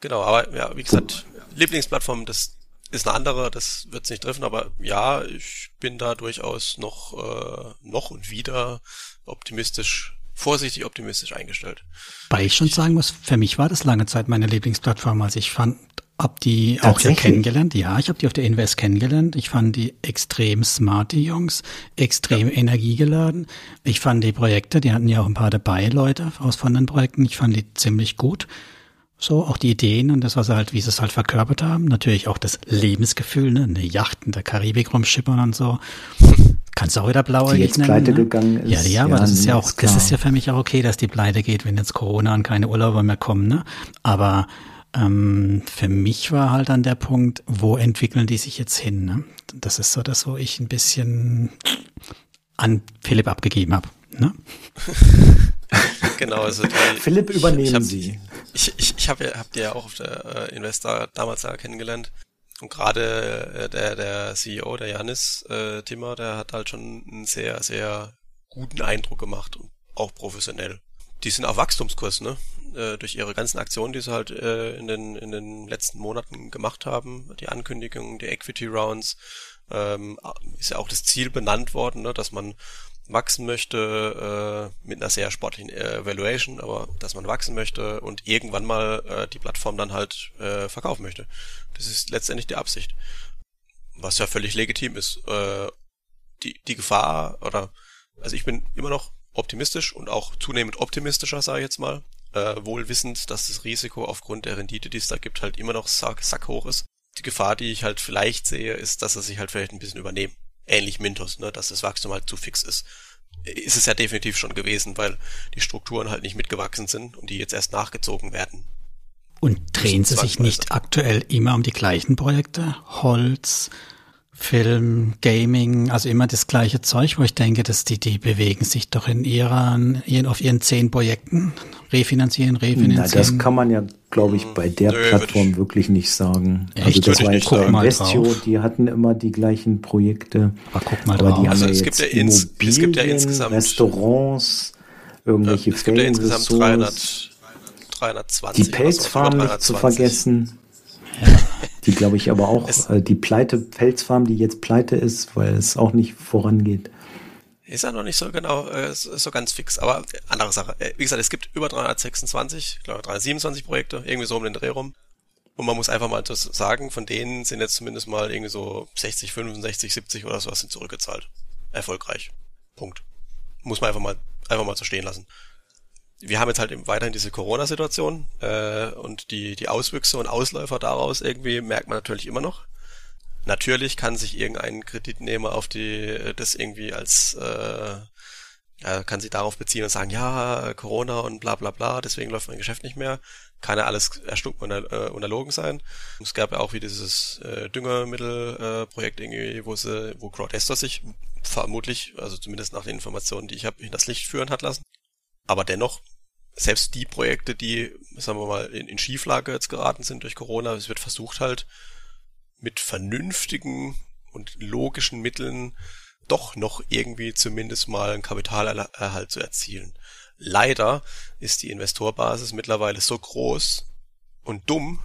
Genau, aber ja, wie gesagt, Lieblingsplattform, das ist eine andere, das wird es nicht treffen, aber ja, ich bin da durchaus noch, äh, noch und wieder optimistisch, vorsichtig optimistisch eingestellt. Weil ich schon sagen muss, für mich war das lange Zeit meine Lieblingsplattform. Also ich fand, hab die auch hier kennengelernt. Ja, ich habe die auf der Invest kennengelernt. Ich fand die extrem smart, die Jungs, extrem ja. energiegeladen. Ich fand die Projekte, die hatten ja auch ein paar dabei, Leute aus von den Projekten. Ich fand die ziemlich gut. So, auch die Ideen und das, was sie halt, wie sie es halt verkörpert haben. Natürlich auch das Lebensgefühl, ne? Eine Yacht in der Karibik rumschippern und so. Kannst du auch wieder blauäugig die jetzt nennen. pleite ne? gegangen ist. Ja, ja, aber ja, das ist ja auch, ist das ist ja für mich auch okay, dass die pleite geht, wenn jetzt Corona und keine Urlauber mehr kommen, ne? Aber ähm, für mich war halt dann der Punkt, wo entwickeln die sich jetzt hin, ne? Das ist so das, wo ich ein bisschen an Philipp abgegeben habe. Ne? (laughs) (laughs) genau, also die, Philipp, übernehmen ich hab, Sie. Ich, ich, ich habe hab die ja auch auf der äh, Investor damals ja kennengelernt. Und gerade äh, der, der CEO, der Janis äh, Timmer, der hat halt schon einen sehr, sehr guten Eindruck gemacht und auch professionell. Die sind auf Wachstumskurs, ne? Äh, durch ihre ganzen Aktionen, die sie halt äh, in, den, in den letzten Monaten gemacht haben, die Ankündigung, die Equity Rounds, ähm, ist ja auch das Ziel benannt worden, ne, dass man wachsen möchte, äh, mit einer sehr sportlichen äh, Valuation, aber dass man wachsen möchte und irgendwann mal äh, die Plattform dann halt äh, verkaufen möchte. Das ist letztendlich die Absicht. Was ja völlig legitim ist. Äh, die, die Gefahr oder also ich bin immer noch optimistisch und auch zunehmend optimistischer, sage ich jetzt mal. Äh, wohl wissend, dass das Risiko aufgrund der Rendite, die es da gibt, halt immer noch sack, sack hoch ist. Die Gefahr, die ich halt vielleicht sehe, ist, dass er sich halt vielleicht ein bisschen übernehmen. Ähnlich Mintos, ne, dass das Wachstum halt zu fix ist. Ist es ja definitiv schon gewesen, weil die Strukturen halt nicht mitgewachsen sind und die jetzt erst nachgezogen werden. Und drehen sie sich nicht aktuell immer um die gleichen Projekte? Holz, Film, Gaming, also immer das gleiche Zeug, wo ich denke, dass die, die bewegen sich doch in ihren, ihren auf ihren zehn Projekten, refinanzieren, refinanzieren. Na, das kann man ja, glaube ich, bei der Nö, Plattform wirklich nicht sagen. Echt? Also das war jetzt Investio, die hatten immer die gleichen Projekte. Aber guck mal aber die haben also ja es, jetzt gibt ja ins, es gibt ja insgesamt Restaurants, irgendwelche ja, es gibt ja insgesamt 300, 320. Die Pelzfarm nicht zu vergessen. Ja. (laughs) Die glaube ich aber auch, äh, die Pleite, Pelzfarm, die jetzt pleite ist, weil es auch nicht vorangeht. Ist ja noch nicht so genau, äh, so ganz fix, aber andere Sache. Äh, wie gesagt, es gibt über 326, ich glaube 327 Projekte, irgendwie so um den Dreh rum. Und man muss einfach mal das sagen, von denen sind jetzt zumindest mal irgendwie so 60, 65, 70 oder sowas sind zurückgezahlt. Erfolgreich. Punkt. Muss man einfach mal, einfach mal so stehen lassen wir haben jetzt halt weiterhin diese Corona-Situation äh, und die, die Auswüchse und Ausläufer daraus irgendwie merkt man natürlich immer noch. Natürlich kann sich irgendein Kreditnehmer auf die das irgendwie als äh, ja, kann sich darauf beziehen und sagen, ja, Corona und bla bla bla, deswegen läuft mein Geschäft nicht mehr. Kann ja alles erstunken und äh, unterlogen sein. Es gab ja auch wie dieses äh, Düngermittelprojekt äh, irgendwie, wo sie, wo Crowdester sich vermutlich, also zumindest nach den Informationen, die ich habe, in das Licht führen hat lassen. Aber dennoch, selbst die Projekte, die, sagen wir mal, in, in Schieflage jetzt geraten sind durch Corona, es wird versucht halt mit vernünftigen und logischen Mitteln doch noch irgendwie zumindest mal einen Kapitalerhalt zu erzielen. Leider ist die Investorbasis mittlerweile so groß und dumm,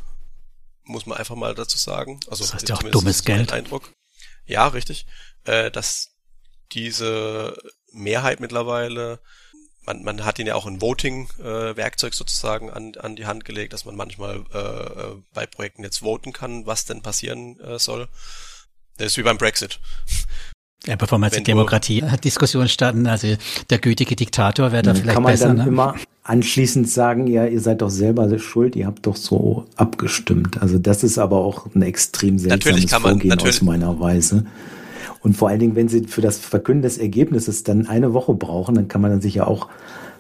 muss man einfach mal dazu sagen. Also das heißt ja auch dummes Geld. Eindruck. Ja, richtig, äh, dass diese Mehrheit mittlerweile man, man hat ihnen ja auch ein Voting-Werkzeug äh, sozusagen an, an die Hand gelegt, dass man manchmal äh, äh, bei Projekten jetzt voten kann, was denn passieren äh, soll. Das ist wie beim Brexit. Ja, bevor man jetzt die Demokratie hat Diskussion starten, also der gütige Diktator wäre da vielleicht kann man besser. Dann ne? immer anschließend sagen, ja, ihr seid doch selber schuld, ihr habt doch so abgestimmt. Also das ist aber auch ein extrem seltsames natürlich kann man, Vorgehen natürlich, aus meiner Weise. Und vor allen Dingen, wenn sie für das Verkünden des Ergebnisses dann eine Woche brauchen, dann kann man dann sich ja auch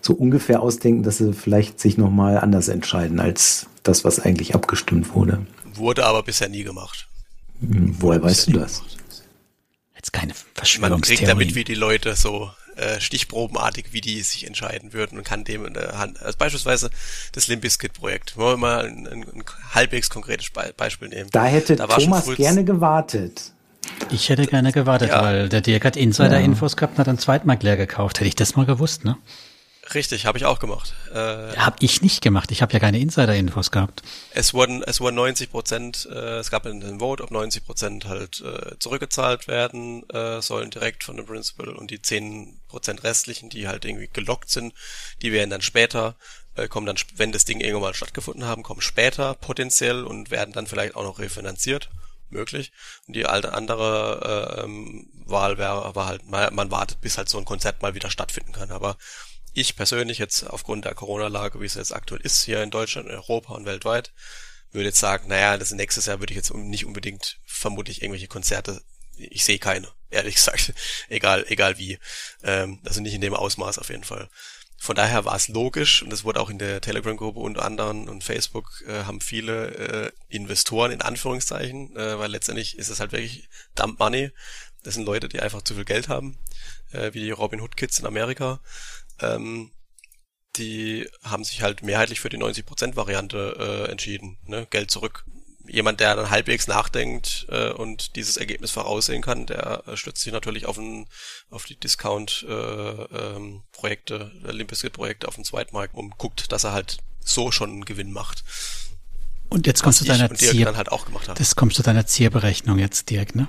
so ungefähr ausdenken, dass sie vielleicht sich nochmal anders entscheiden als das, was eigentlich abgestimmt wurde. Wurde aber bisher nie gemacht. Hm, woher weißt du das? Jetzt keine Verschwörungstheorie. Man kriegt damit, wie die Leute so äh, stichprobenartig, wie die sich entscheiden würden und kann dem in der Hand, also beispielsweise das Limbiskit-Projekt, wollen wir mal ein, ein, ein halbwegs konkretes Beispiel nehmen. Da hätte da Thomas gerne gewartet. Ich hätte gerne gewartet, ja. weil der Dirk hat Insider-Infos gehabt und hat einen Zweitmarkt leer gekauft. Hätte ich das mal gewusst, ne? Richtig, habe ich auch gemacht. Äh, habe ich nicht gemacht. Ich habe ja keine Insider-Infos gehabt. Es wurden, es wurden 90 Prozent, äh, es gab einen Vote, ob 90 Prozent halt äh, zurückgezahlt werden äh, sollen direkt von dem Principal und die 10 Prozent restlichen, die halt irgendwie gelockt sind, die werden dann später, äh, kommen dann, wenn das Ding irgendwann mal stattgefunden haben, kommen später potenziell und werden dann vielleicht auch noch refinanziert möglich. Und die alte andere äh, ähm, Wahl wäre aber halt, man, man wartet, bis halt so ein Konzert mal wieder stattfinden kann. Aber ich persönlich jetzt aufgrund der Corona-Lage, wie es jetzt aktuell ist, hier in Deutschland, in Europa und weltweit, würde jetzt sagen, naja, das nächstes Jahr würde ich jetzt nicht unbedingt vermutlich irgendwelche Konzerte, ich sehe keine, ehrlich gesagt, (laughs) egal, egal wie. Ähm, also nicht in dem Ausmaß auf jeden Fall. Von daher war es logisch und es wurde auch in der Telegram-Gruppe und anderen und Facebook äh, haben viele äh, Investoren in Anführungszeichen, äh, weil letztendlich ist es halt wirklich Dump Money. Das sind Leute, die einfach zu viel Geld haben, äh, wie die Robin Hood Kids in Amerika. Ähm, die haben sich halt mehrheitlich für die 90% Variante äh, entschieden. Ne? Geld zurück jemand, der dann halbwegs nachdenkt äh, und dieses Ergebnis voraussehen kann, der äh, stützt sich natürlich auf, ein, auf die Discount-Projekte, äh, ähm, Limbiskit-Projekte auf dem Zweitmarkt und guckt, dass er halt so schon einen Gewinn macht. Und jetzt kommst du deiner Zier, halt. Das kommst du deiner Zierberechnung jetzt direkt, ne?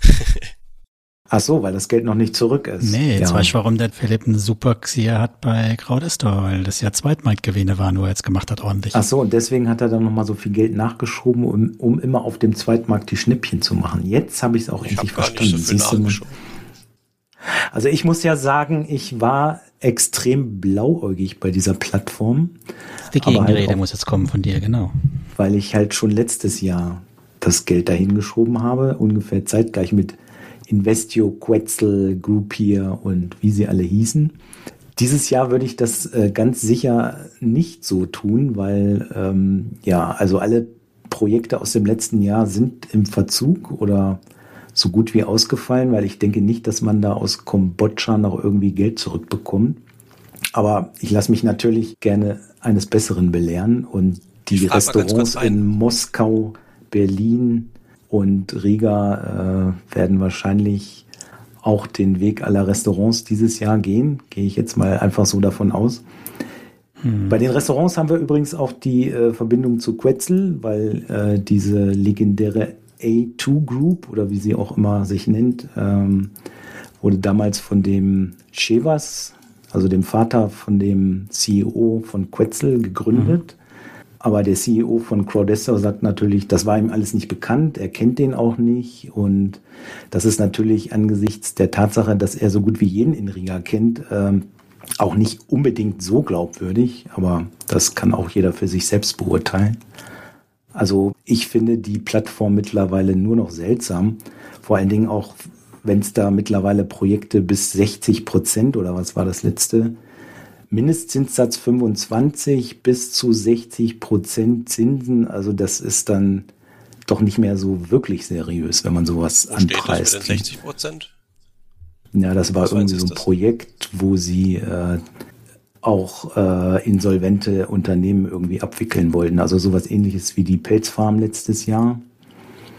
(laughs) Ach so, weil das Geld noch nicht zurück ist. Nee, jetzt ja. weiß ich, warum der Philipp einen super Xier hat bei Crowdestor, weil das ja Zweitmarktgewinne waren, wo er jetzt gemacht hat ordentlich. Ach so, und deswegen hat er dann nochmal so viel Geld nachgeschoben, um, um immer auf dem Zweitmarkt die Schnippchen zu machen. Jetzt habe ich es auch ich endlich verstanden. So Also ich muss ja sagen, ich war extrem blauäugig bei dieser Plattform. Die Gegenrede halt muss jetzt kommen von dir, genau. Weil ich halt schon letztes Jahr das Geld dahin geschoben habe, ungefähr zeitgleich mit Investio, Quetzal, Groupier und wie sie alle hießen. Dieses Jahr würde ich das äh, ganz sicher nicht so tun, weil ähm, ja, also alle Projekte aus dem letzten Jahr sind im Verzug oder so gut wie ausgefallen, weil ich denke nicht, dass man da aus Kambodscha noch irgendwie Geld zurückbekommt. Aber ich lasse mich natürlich gerne eines Besseren belehren und die Restaurants in Moskau, Berlin und Riga äh, werden wahrscheinlich auch den Weg aller Restaurants dieses Jahr gehen. Gehe ich jetzt mal einfach so davon aus. Hm. Bei den Restaurants haben wir übrigens auch die äh, Verbindung zu Quetzal, weil äh, diese legendäre A2 Group oder wie sie auch immer sich nennt, ähm, wurde damals von dem Chevas, also dem Vater von dem CEO von Quetzal, gegründet. Mhm. Aber der CEO von Crowdestor sagt natürlich, das war ihm alles nicht bekannt, er kennt den auch nicht. Und das ist natürlich angesichts der Tatsache, dass er so gut wie jeden in Riga kennt, ähm, auch nicht unbedingt so glaubwürdig. Aber das kann auch jeder für sich selbst beurteilen. Also ich finde die Plattform mittlerweile nur noch seltsam. Vor allen Dingen auch, wenn es da mittlerweile Projekte bis 60 Prozent oder was war das letzte? Mindestzinssatz 25 bis zu 60 Prozent Zinsen. Also das ist dann doch nicht mehr so wirklich seriös, wenn man sowas Wo anpreist. Steht das mit den 60 Prozent? Ja, das war was irgendwie so ein Projekt, wo sie äh, auch äh, insolvente Unternehmen irgendwie abwickeln wollten. Also sowas ähnliches wie die Pelzfarm letztes Jahr.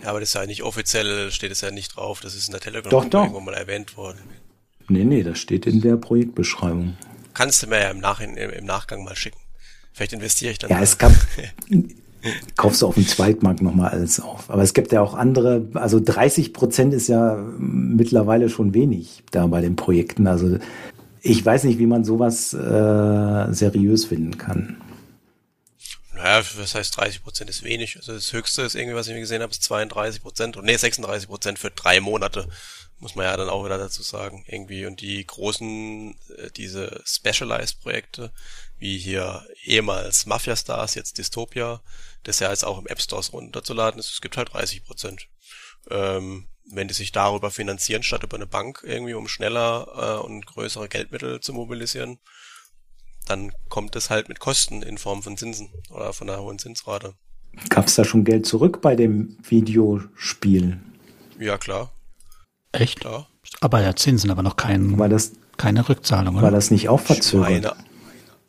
Ja, aber das ist ja nicht offiziell, steht es ja nicht drauf. Das ist in der Telegram doch, doch. irgendwo mal erwähnt worden. Nee, nee, das steht in der Projektbeschreibung. Kannst du mir ja im, Nach im Nachgang mal schicken. Vielleicht investiere ich dann. Ja, mal. es gab, (laughs) kaufst du auf dem Zweitmarkt nochmal alles auf. Aber es gibt ja auch andere, also 30 Prozent ist ja mittlerweile schon wenig da bei den Projekten. Also ich weiß nicht, wie man sowas äh, seriös finden kann. Naja, was heißt 30 Prozent ist wenig. Also das Höchste ist irgendwie, was ich mir gesehen habe, ist 32 Prozent. Und nee, 36 Prozent für drei Monate. Muss man ja dann auch wieder dazu sagen. Irgendwie. Und die großen, äh, diese Specialized-Projekte, wie hier ehemals Mafia Stars, jetzt Dystopia, das ja jetzt auch im App Stores runterzuladen ist, es gibt halt 30 Prozent. Ähm, wenn die sich darüber finanzieren, statt über eine Bank irgendwie, um schneller äh, und größere Geldmittel zu mobilisieren, dann kommt es halt mit Kosten in Form von Zinsen oder von einer hohen Zinsrate. Gab es da schon Geld zurück bei dem Videospiel? Ja, klar. Echt? Klar. Aber ja, Zinsen, aber noch kein, war das, keine Rückzahlung, oder? War das nicht auch verzögert?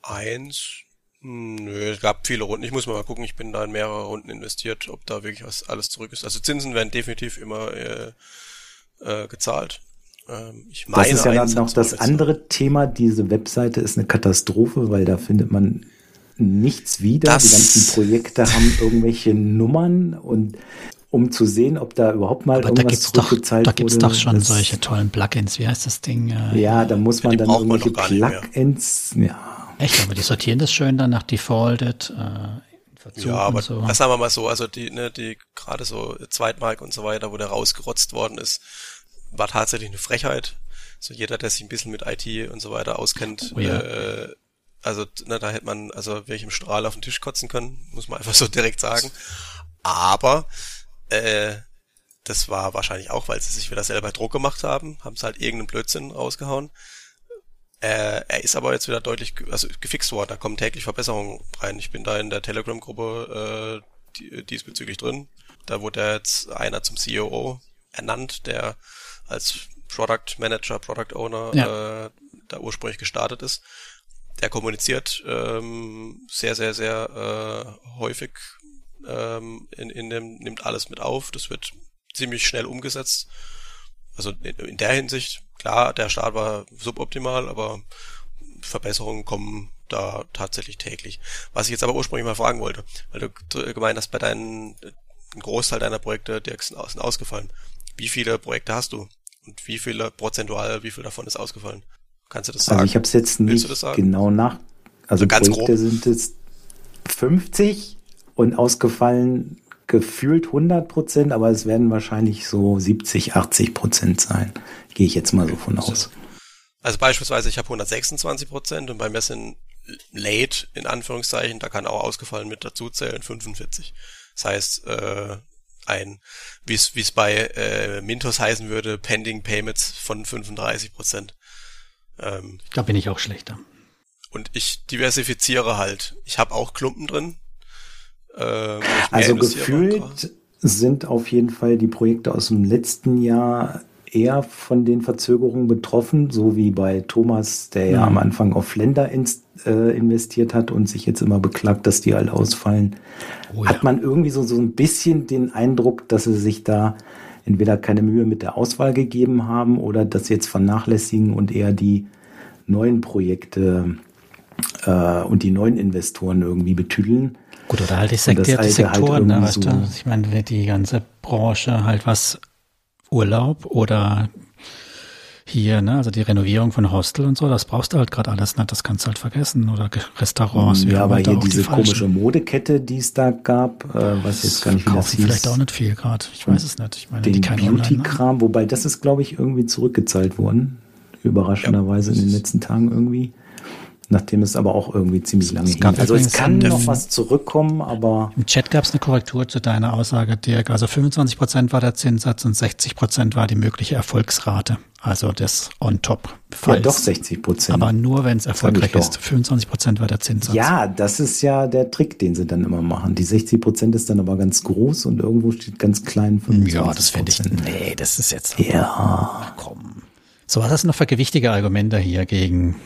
Eins, Nö, es gab viele Runden. Ich muss mal gucken, ich bin da in mehrere Runden investiert, ob da wirklich was alles zurück ist. Also Zinsen werden definitiv immer äh, äh, gezahlt. Ähm, ich meine, das ist ja dann noch das andere Thema. Diese Webseite ist eine Katastrophe, weil da findet man nichts wieder. Das Die ganzen Projekte haben irgendwelche Nummern und um zu sehen, ob da überhaupt mal Aber irgendwas da gibt's zurückgezahlt doch, Da gibt's doch schon solche tollen Plugins. Wie heißt das Ding? Ja, da muss man dann irgendwelche Plugins, ja Echt, aber die sortieren das schön dann nach Defaulted. Äh, ja, aber so. das sagen wir mal so, also die, ne, die gerade so Zweitmark und so weiter, wo der rausgerotzt worden ist, war tatsächlich eine Frechheit. So jeder, der sich ein bisschen mit IT und so weiter auskennt, oh, ja. äh, also ne, da hätte man also wirklich im Strahl auf den Tisch kotzen können, muss man (laughs) einfach so direkt sagen. Aber äh, das war wahrscheinlich auch, weil sie sich wieder selber Druck gemacht haben, haben es halt irgendeinen Blödsinn rausgehauen. Äh, er ist aber jetzt wieder deutlich also gefixt worden. Da kommen täglich Verbesserungen rein. Ich bin da in der Telegram-Gruppe äh, die, diesbezüglich drin. Da wurde jetzt einer zum CEO ernannt, der als Product Manager, Product Owner ja. äh, da ursprünglich gestartet ist. Der kommuniziert ähm, sehr, sehr, sehr äh, häufig ähm, in, in dem, nimmt alles mit auf. Das wird ziemlich schnell umgesetzt. Also in, in der Hinsicht Klar, der Start war suboptimal, aber Verbesserungen kommen da tatsächlich täglich. Was ich jetzt aber ursprünglich mal fragen wollte, weil du gemeint hast, bei deinen, ein Großteil deiner Projekte, die sind ausgefallen. Wie viele Projekte hast du? Und wie viele prozentual, wie viel davon ist ausgefallen? Kannst du das sagen? Also ich habe es jetzt nicht genau nach. Also, also ganz Projekte grob. sind es 50 und ausgefallen gefühlt 100 Prozent, aber es werden wahrscheinlich so 70, 80 Prozent sein. Gehe ich jetzt mal so von aus. Also beispielsweise, ich habe 126 Prozent und bei mir sind late, in Anführungszeichen, da kann auch ausgefallen mit dazu zählen, 45. Das heißt, äh, ein, wie es bei äh, Mintos heißen würde, Pending Payments von 35 Prozent. Ähm, da bin ich auch schlechter. Und ich diversifiziere halt. Ich habe auch Klumpen drin. Äh, also gefühlt sind auf jeden Fall die Projekte aus dem letzten Jahr eher von den Verzögerungen betroffen, so wie bei Thomas, der ja, ja am Anfang auf Länder ins, äh, investiert hat und sich jetzt immer beklagt, dass die alle ausfallen. Oh, ja. Hat man irgendwie so, so ein bisschen den Eindruck, dass sie sich da entweder keine Mühe mit der Auswahl gegeben haben oder das jetzt vernachlässigen und eher die neuen Projekte äh, und die neuen Investoren irgendwie betüdeln. Gut, oder halt die, Sekt die halt Sektoren, halt ne, weißt du? Ich meine, die ganze Branche halt was Urlaub oder hier, ne, also die Renovierung von Hostel und so, das brauchst du halt gerade alles nicht, das kannst du halt vergessen. Oder Restaurants. Ja, aber hier diese die komische Modekette, die es da gab, äh, was jetzt gar nicht, das hieß. vielleicht auch nicht viel gerade, ich weiß es nicht. Ich meine, den Beauty-Kram, wobei das ist, glaube ich, irgendwie zurückgezahlt worden, überraschenderweise ja. in den letzten Tagen irgendwie. Nachdem es aber auch irgendwie ziemlich lange hing. Also es kann noch was zurückkommen, aber... Im Chat gab es eine Korrektur zu deiner Aussage, Dirk. Also 25 Prozent war der Zinssatz und 60 Prozent war die mögliche Erfolgsrate. Also das on top. Ja, doch 60 Prozent. Aber nur, wenn es erfolgreich ist. 25 Prozent war der Zinssatz. Ja, das ist ja der Trick, den sie dann immer machen. Die 60 Prozent ist dann aber ganz groß und irgendwo steht ganz klein 25 Ja, das fände ich... Nee, das ist jetzt... Ja. Komm. So, was hast du noch für gewichtige Argumente hier gegen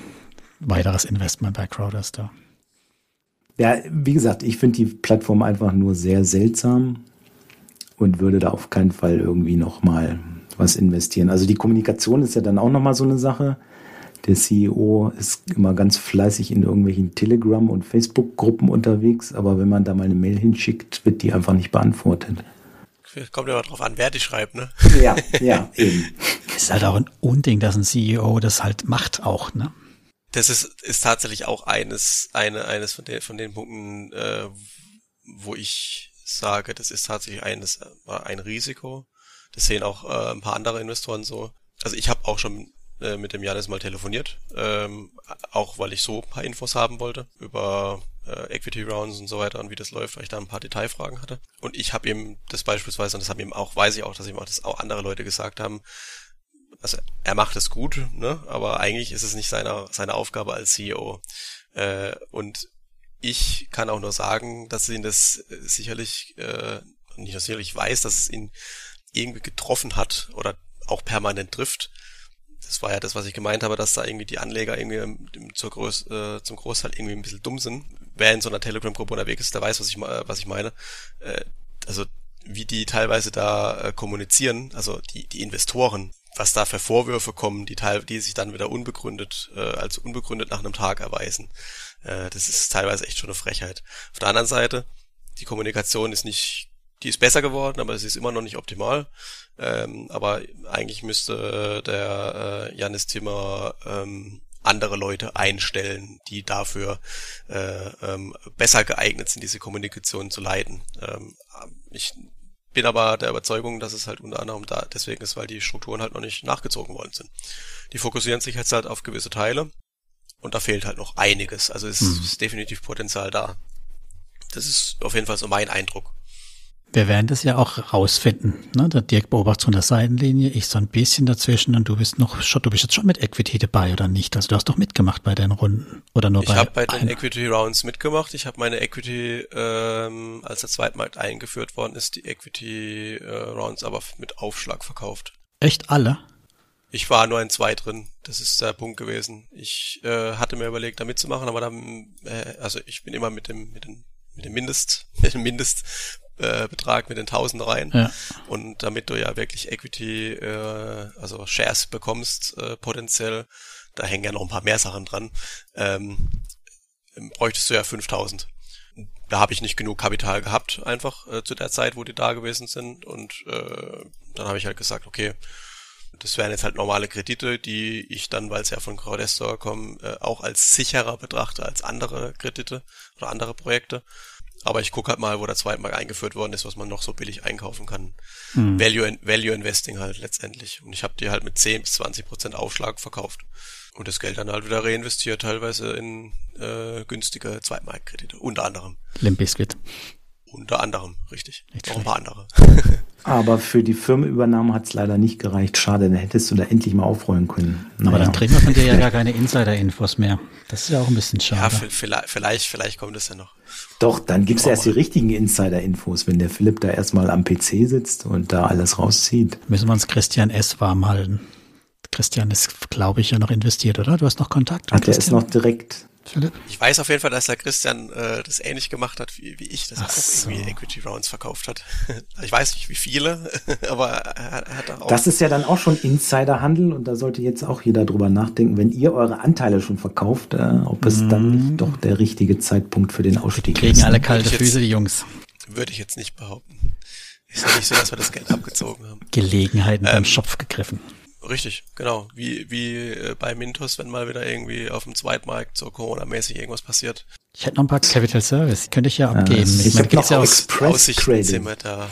weiteres Investment bei Crowdster. Ja, wie gesagt, ich finde die Plattform einfach nur sehr seltsam und würde da auf keinen Fall irgendwie nochmal was investieren. Also die Kommunikation ist ja dann auch nochmal so eine Sache. Der CEO ist immer ganz fleißig in irgendwelchen Telegram- und Facebook-Gruppen unterwegs, aber wenn man da mal eine Mail hinschickt, wird die einfach nicht beantwortet. Kommt ja mal drauf an, wer die schreibt, ne? Ja, ja, (laughs) eben. ist halt auch ein Unding, dass ein CEO das halt macht auch, ne? Das ist, ist tatsächlich auch eines, eine, eines von den, von den Punkten, äh, wo ich sage, das ist tatsächlich eines, äh, ein Risiko. Das sehen auch äh, ein paar andere Investoren so. Also ich habe auch schon äh, mit dem Janis mal telefoniert, ähm, auch weil ich so ein paar Infos haben wollte über äh, Equity Rounds und so weiter und wie das läuft, weil ich da ein paar Detailfragen hatte. Und ich habe ihm das beispielsweise, und das haben ihm auch, weiß ich auch, dass ihm auch das auch andere Leute gesagt haben, also er macht es gut, ne? aber eigentlich ist es nicht seine, seine Aufgabe als CEO. Äh, und ich kann auch nur sagen, dass ihn das äh, sicherlich, äh, nicht nur sicherlich weiß, dass es ihn irgendwie getroffen hat oder auch permanent trifft. Das war ja das, was ich gemeint habe, dass da irgendwie die Anleger irgendwie zur Groß, äh, zum Großteil irgendwie ein bisschen dumm sind. Wer in so einer Telegram-Gruppe unterwegs ist, der weiß, was ich, was ich meine. Äh, also wie die teilweise da äh, kommunizieren, also die, die Investoren, was da für Vorwürfe kommen, die, teil, die sich dann wieder unbegründet, äh, als unbegründet nach einem Tag erweisen. Äh, das ist teilweise echt schon eine Frechheit. Auf der anderen Seite, die Kommunikation ist nicht, die ist besser geworden, aber es ist immer noch nicht optimal. Ähm, aber eigentlich müsste der äh, Janis Timmer ähm, andere Leute einstellen, die dafür äh, ähm, besser geeignet sind, diese Kommunikation zu leiten. Ähm, ich bin aber der Überzeugung, dass es halt unter anderem da deswegen ist, weil die Strukturen halt noch nicht nachgezogen worden sind. Die fokussieren sich jetzt halt auf gewisse Teile und da fehlt halt noch einiges. Also es mhm. ist definitiv Potenzial da. Das ist auf jeden Fall so mein Eindruck. Wir werden das ja auch rausfinden. Ne? Der Dirk beobachtet von der Seitenlinie, ich so ein bisschen dazwischen und du bist noch schon, du bist jetzt schon mit Equity dabei oder nicht? Also du hast doch mitgemacht bei deinen Runden oder nur ich bei? Ich habe bei den Equity Rounds mitgemacht. Ich habe meine Equity, ähm, als der Zweitmarkt eingeführt worden ist, die Equity äh, Rounds aber mit Aufschlag verkauft. Echt alle? Ich war nur in zwei drin. Das ist der Punkt gewesen. Ich äh, hatte mir überlegt, da mitzumachen, aber dann, äh, also ich bin immer mit dem mit dem mit dem Mindest, (laughs) mit dem Mindest äh, Betrag mit den 1000 rein. Ja. Und damit du ja wirklich Equity, äh, also Shares bekommst, äh, potenziell, da hängen ja noch ein paar mehr Sachen dran, ähm, bräuchtest du ja 5000. Da habe ich nicht genug Kapital gehabt, einfach äh, zu der Zeit, wo die da gewesen sind. Und äh, dann habe ich halt gesagt, okay, das wären jetzt halt normale Kredite, die ich dann, weil es ja von Crowdestor kommen, äh, auch als sicherer betrachte als andere Kredite oder andere Projekte. Aber ich gucke halt mal, wo der Zweitmarkt eingeführt worden ist, was man noch so billig einkaufen kann. Hm. Value, Value Investing halt letztendlich. Und ich habe die halt mit 10 bis 20 Prozent Aufschlag verkauft. Und das Geld dann halt wieder reinvestiert, teilweise in äh, günstige Zweitmarktkredite, unter anderem. Limp Bizkit. Unter anderem, richtig. Nicht Noch ein paar andere. (laughs) Aber für die Firmenübernahme hat es leider nicht gereicht. Schade, dann hättest du da endlich mal aufräumen können. Aber dann kriegen wir von dir ja gar keine Insider-Infos mehr. Das ist ja auch ein bisschen schade. Ja, vielleicht, vielleicht, vielleicht kommt es ja noch. Doch, dann gibt's erst die richtigen Insider-Infos, wenn der Philipp da erstmal am PC sitzt und da alles rauszieht. Müssen wir uns Christian S. warm halten. Christian ist, glaube ich, ja noch investiert, oder? Du hast noch Kontakt? Ach, der ist noch direkt Philipp? Ich weiß auf jeden Fall, dass der Christian äh, das ähnlich gemacht hat wie, wie ich, dass er auch so. irgendwie Equity Rounds verkauft hat. (laughs) ich weiß nicht, wie viele, (laughs) aber er, hat auch. Das ist ja dann auch schon Insiderhandel und da sollte jetzt auch jeder drüber nachdenken, wenn ihr eure Anteile schon verkauft, äh, ob es mm. dann nicht mhm. doch der richtige Zeitpunkt für den Ausstieg Kriegen ist. Kriegen alle kalte Füße, die Jungs. Würde ich jetzt nicht behaupten. Ist ja nicht so, dass wir das Geld abgezogen haben. Gelegenheiten ähm, beim Schopf gegriffen. Richtig, genau. Wie, wie äh, bei Mintos, wenn mal wieder irgendwie auf dem Zweitmarkt so Corona-mäßig irgendwas passiert. Ich hätte noch ein paar Capital Service, könnte ich ja abgeben. Ja, ich habe noch ja Express Credit. Da.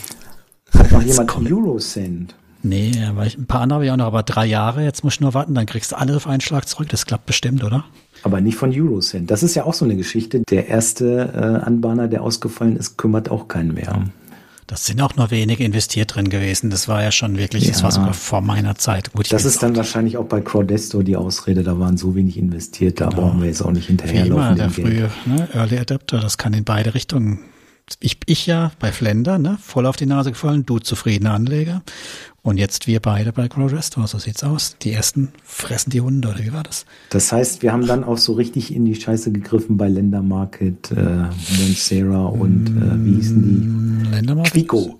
Hat noch jemand Eurocent? Nee, aber ich, ein paar andere habe ich auch noch, aber drei Jahre, jetzt muss ich nur warten, dann kriegst du alles auf einen Schlag zurück. Das klappt bestimmt, oder? Aber nicht von Eurocent. Das ist ja auch so eine Geschichte. Der erste äh, Anbahner, der ausgefallen ist, kümmert auch keinen mehr. Das sind auch nur wenige investiert drin gewesen. Das war ja schon wirklich, ja. das war sogar vor meiner Zeit. Gut, das ist dann wahrscheinlich auch bei Crowdesto die Ausrede, da waren so wenig investiert, da genau. brauchen wir jetzt auch nicht hinterherlaufen. Wie immer, der frühe ne, Early Adapter, das kann in beide Richtungen ich, ich ja bei Flender, ne, voll auf die Nase gefallen, du zufriedener Anleger. Und jetzt wir beide bei Grow Restore, so sieht's aus. Die ersten fressen die Hunde, oder wie war das? Das heißt, wir haben dann auch so richtig in die Scheiße gegriffen bei Lender Market, äh, Monsera und äh, wie hießen die? Lender Market? Quico.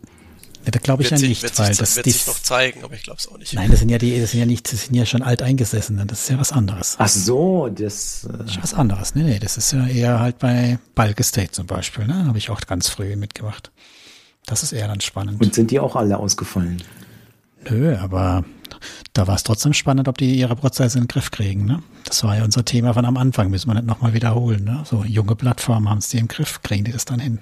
Ja, da glaube ich wird ja nicht, sich, weil sich, das wird die, sich noch zeigen, aber ich glaube es auch nicht. Nein, das sind ja die, das sind ja nicht, das sind ja schon alteingesessene, das ist ja was anderes. Ach so, das, äh das ist was anderes. Nee, nee, das ist ja eher halt bei Bulk Estate zum Beispiel, ne? Habe ich auch ganz früh mitgemacht. Das ist eher dann spannend. Und sind die auch alle ausgefallen? Nö, aber da war es trotzdem spannend, ob die ihre Prozesse in den Griff kriegen. Ne? Das war ja unser Thema von am Anfang, müssen wir nicht nochmal wiederholen. Ne? So junge Plattformen haben es die im Griff, kriegen die das dann hin.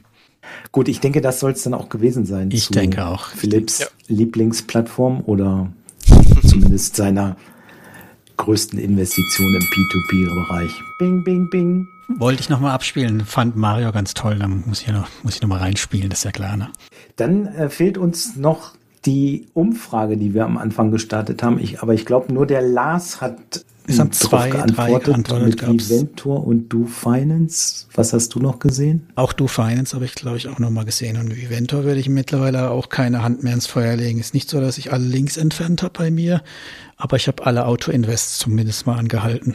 Gut, ich denke, das soll es dann auch gewesen sein. Ich denke auch. Philips ja. Lieblingsplattform oder (laughs) zumindest seiner größten Investition im P2P-Bereich. Bing, bing, bing. Wollte ich nochmal abspielen, fand Mario ganz toll, dann muss ich noch, muss ich noch mal reinspielen, das ist ja klar. Ne? Dann äh, fehlt uns noch die Umfrage, die wir am Anfang gestartet haben. Ich, aber ich glaube, nur der Lars hat es haben zwei, drei geantwortet mit Eventor und Do Finance. Was hast du noch gesehen? Auch Do Finance habe ich, glaube ich, auch noch mal gesehen. Und Eventor würde ich mittlerweile auch keine Hand mehr ins Feuer legen. Ist nicht so, dass ich alle Links entfernt habe bei mir, aber ich habe alle Auto-Invests zumindest mal angehalten.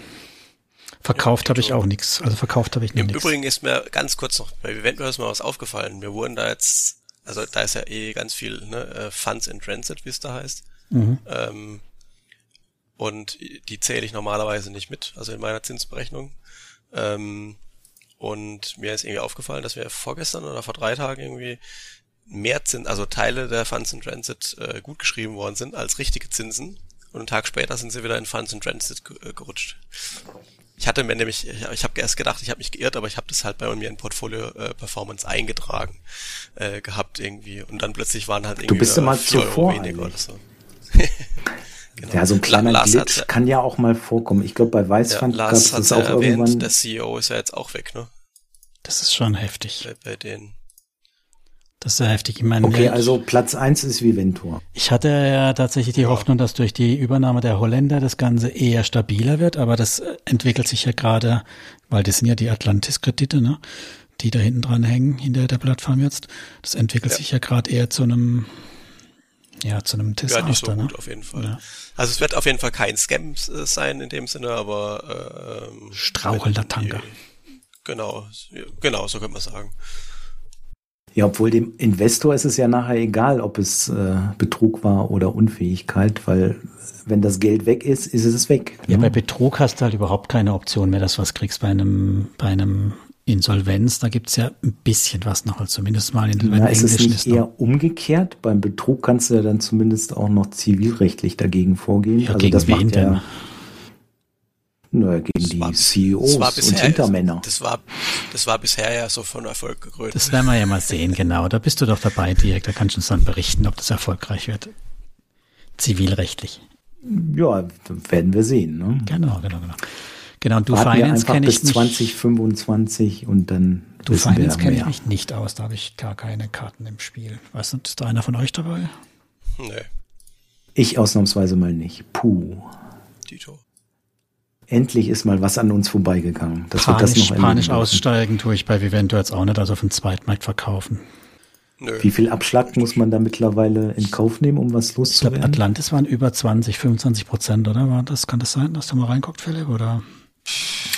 Verkauft ja, habe ich auch nichts. Also verkauft habe ich nichts. Im Übrigen ist mir ganz kurz noch, bei Eventor ist mir was aufgefallen. Wir wurden da jetzt also da ist ja eh ganz viel ne, äh, Funds in Transit, wie es da heißt. Mhm. Ähm, und die zähle ich normalerweise nicht mit, also in meiner Zinsberechnung. Ähm, und mir ist irgendwie aufgefallen, dass wir vorgestern oder vor drei Tagen irgendwie mehr Zins, also Teile der Funds in Transit äh, gut geschrieben worden sind als richtige Zinsen. Und einen Tag später sind sie wieder in Funds in Transit äh, gerutscht. Ich hatte mir nämlich, ich, ich habe erst gedacht, ich habe mich geirrt, aber ich habe das halt bei mir in Portfolio äh, Performance eingetragen äh, gehabt irgendwie. Und dann plötzlich waren halt irgendwie du bist immer zuvor weniger oder so. (laughs) genau. Ja, so ein kleiner Lars Glitch hat, kann ja auch mal vorkommen. Ich glaube, bei Weißfund ja, gab es das auch erwähnt, irgendwann. Der CEO ist ja jetzt auch weg, ne? Das ist schon heftig. Bei, bei denen. Das ist sehr heftig. Ich meine, okay, also Platz eins ist Viventor. Ich hatte ja tatsächlich die ja. Hoffnung, dass durch die Übernahme der Holländer das Ganze eher stabiler wird, aber das entwickelt sich ja gerade, weil das sind ja die Atlantis-Kredite, ne? die da hinten dran hängen, hinter der Plattform jetzt. Das entwickelt ja. sich ja gerade eher zu einem ja, zu einem Desaster. Ja, nicht so gut ne? auf jeden Fall. Ja. Also es wird auf jeden Fall kein Scam äh, sein in dem Sinne, aber äh, ähm, Strauchelnder Tanker. Genau, genau, so könnte man sagen. Ja, obwohl dem Investor ist es ja nachher egal, ob es äh, Betrug war oder Unfähigkeit, weil wenn das Geld weg ist, ist es weg. Ja, ne? bei Betrug hast du halt überhaupt keine Option mehr, dass du was kriegst bei einem, bei einem Insolvenz. Da gibt's ja ein bisschen was noch, also zumindest mal in den Na, ist es nicht ist eher umgekehrt? Beim Betrug kannst du ja dann zumindest auch noch zivilrechtlich dagegen vorgehen. Ja, also gegen das wen denn? Ja, Naja, gegen Das die war- CEOs das war und bisher, Hintermänner. Das war, das war bisher ja so von Erfolg gekrönt. Das werden wir ja mal sehen, genau. Da bist du doch dabei, Dirk. Da kannst du uns dann berichten, ob das erfolgreich wird. Zivilrechtlich. Ja, werden wir sehen. Ne? Genau, genau, genau. Genau, und Warten wir Finance kenne bis ich nicht. 2025 und dann wir Finance kenne ich mich nicht aus, da habe ich gar keine Karten im Spiel. Weißt du, ist da einer von euch dabei? Nee, Ich ausnahmsweise mal nicht. Puh. Tito. Endlich ist mal was an uns vorbeigegangen. Das Panisch, noch panisch erleben dürfen. aussteigen tue ich bei Vivento jetzt auch nicht, also auf dem Zweitmarkt verkaufen. Nö. Wie viel Abschlag muss man da mittlerweile in Kauf nehmen, um was Ich glaube, loszuwerden? Atlantis waren über 20, 25 Prozent, oder? War das, kann das sein, dass du mal reinguckt, Philipp? Oder?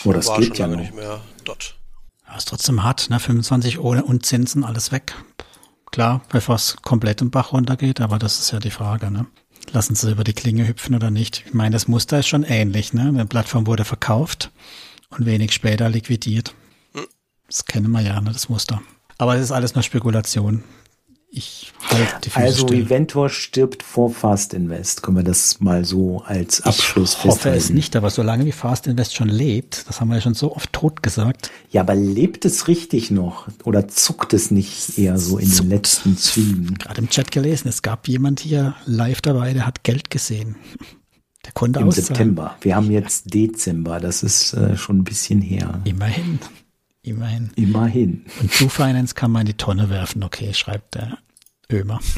Oh, das war geht schon ja lange noch. nicht mehr dort. Ja, ist trotzdem hart, ne? 25 ohne und Zinsen, alles weg. Klar, bevor es komplett im Bach runtergeht, aber das ist ja die Frage, ne? Lassen sie über die Klinge hüpfen oder nicht? Ich meine, das Muster ist schon ähnlich, ne? Eine Plattform wurde verkauft und wenig später liquidiert. Das kennen wir ja, ne? Das Muster. Aber es ist alles nur Spekulation. Ich halte die Füße Also still. Eventor stirbt vor Fast Invest. Können wir das mal so als Abschluss ich hoffe festhalten? es nicht, aber solange wie Fast Invest schon lebt, das haben wir ja schon so oft tot gesagt, Ja, aber lebt es richtig noch? Oder zuckt es nicht eher so in den letzten Zügen? gerade im Chat gelesen, es gab jemand hier live dabei, der hat Geld gesehen. Der konnte Im auszahlen. September. Wir haben jetzt Dezember. Das ist äh, schon ein bisschen her. Immerhin. Immerhin. Immerhin. Und Du Finance kann man in die Tonne werfen, okay, schreibt der Ömer. (laughs)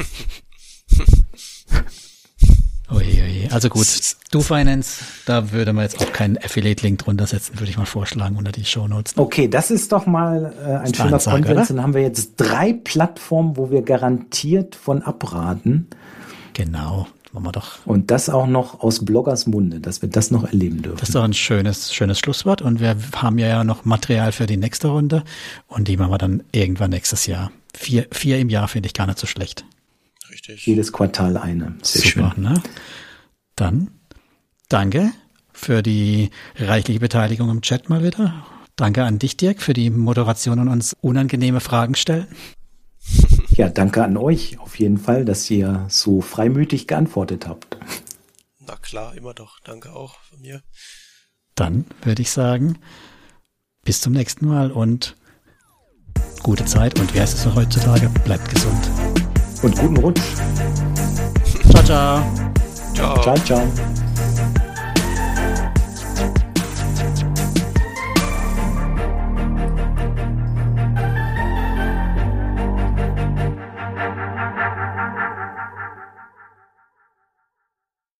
Oje, oje. Also gut, Du Finance, da würde man jetzt auch keinen Affiliate-Link drunter setzen, würde ich mal vorschlagen unter die Shownotes. Okay, das ist doch mal äh, ein schöner Ansage, Content. oder? Dann haben wir jetzt drei Plattformen, wo wir garantiert von abraten. Genau, machen wir doch. Und das auch noch aus Bloggers Munde, dass wir das noch erleben dürfen. Das ist doch ein schönes, schönes Schlusswort. Und wir haben ja noch Material für die nächste Runde. Und die machen wir dann irgendwann nächstes Jahr. Vier, vier im Jahr finde ich gar nicht so schlecht. Richtig. Jedes Quartal eine. Sehr Super, schön. ne? Dann danke für die reichliche Beteiligung im Chat mal wieder. Danke an dich, Dirk, für die Moderation und uns unangenehme Fragen stellen. Ja, danke an euch auf jeden Fall, dass ihr so freimütig geantwortet habt. Na klar, immer doch. Danke auch von mir. Dann würde ich sagen, bis zum nächsten Mal und gute Zeit. Und wie heißt es so heutzutage? Bleibt gesund. Und guten Rutsch. Ciao, ciao. Ciao. Ciao, ciao.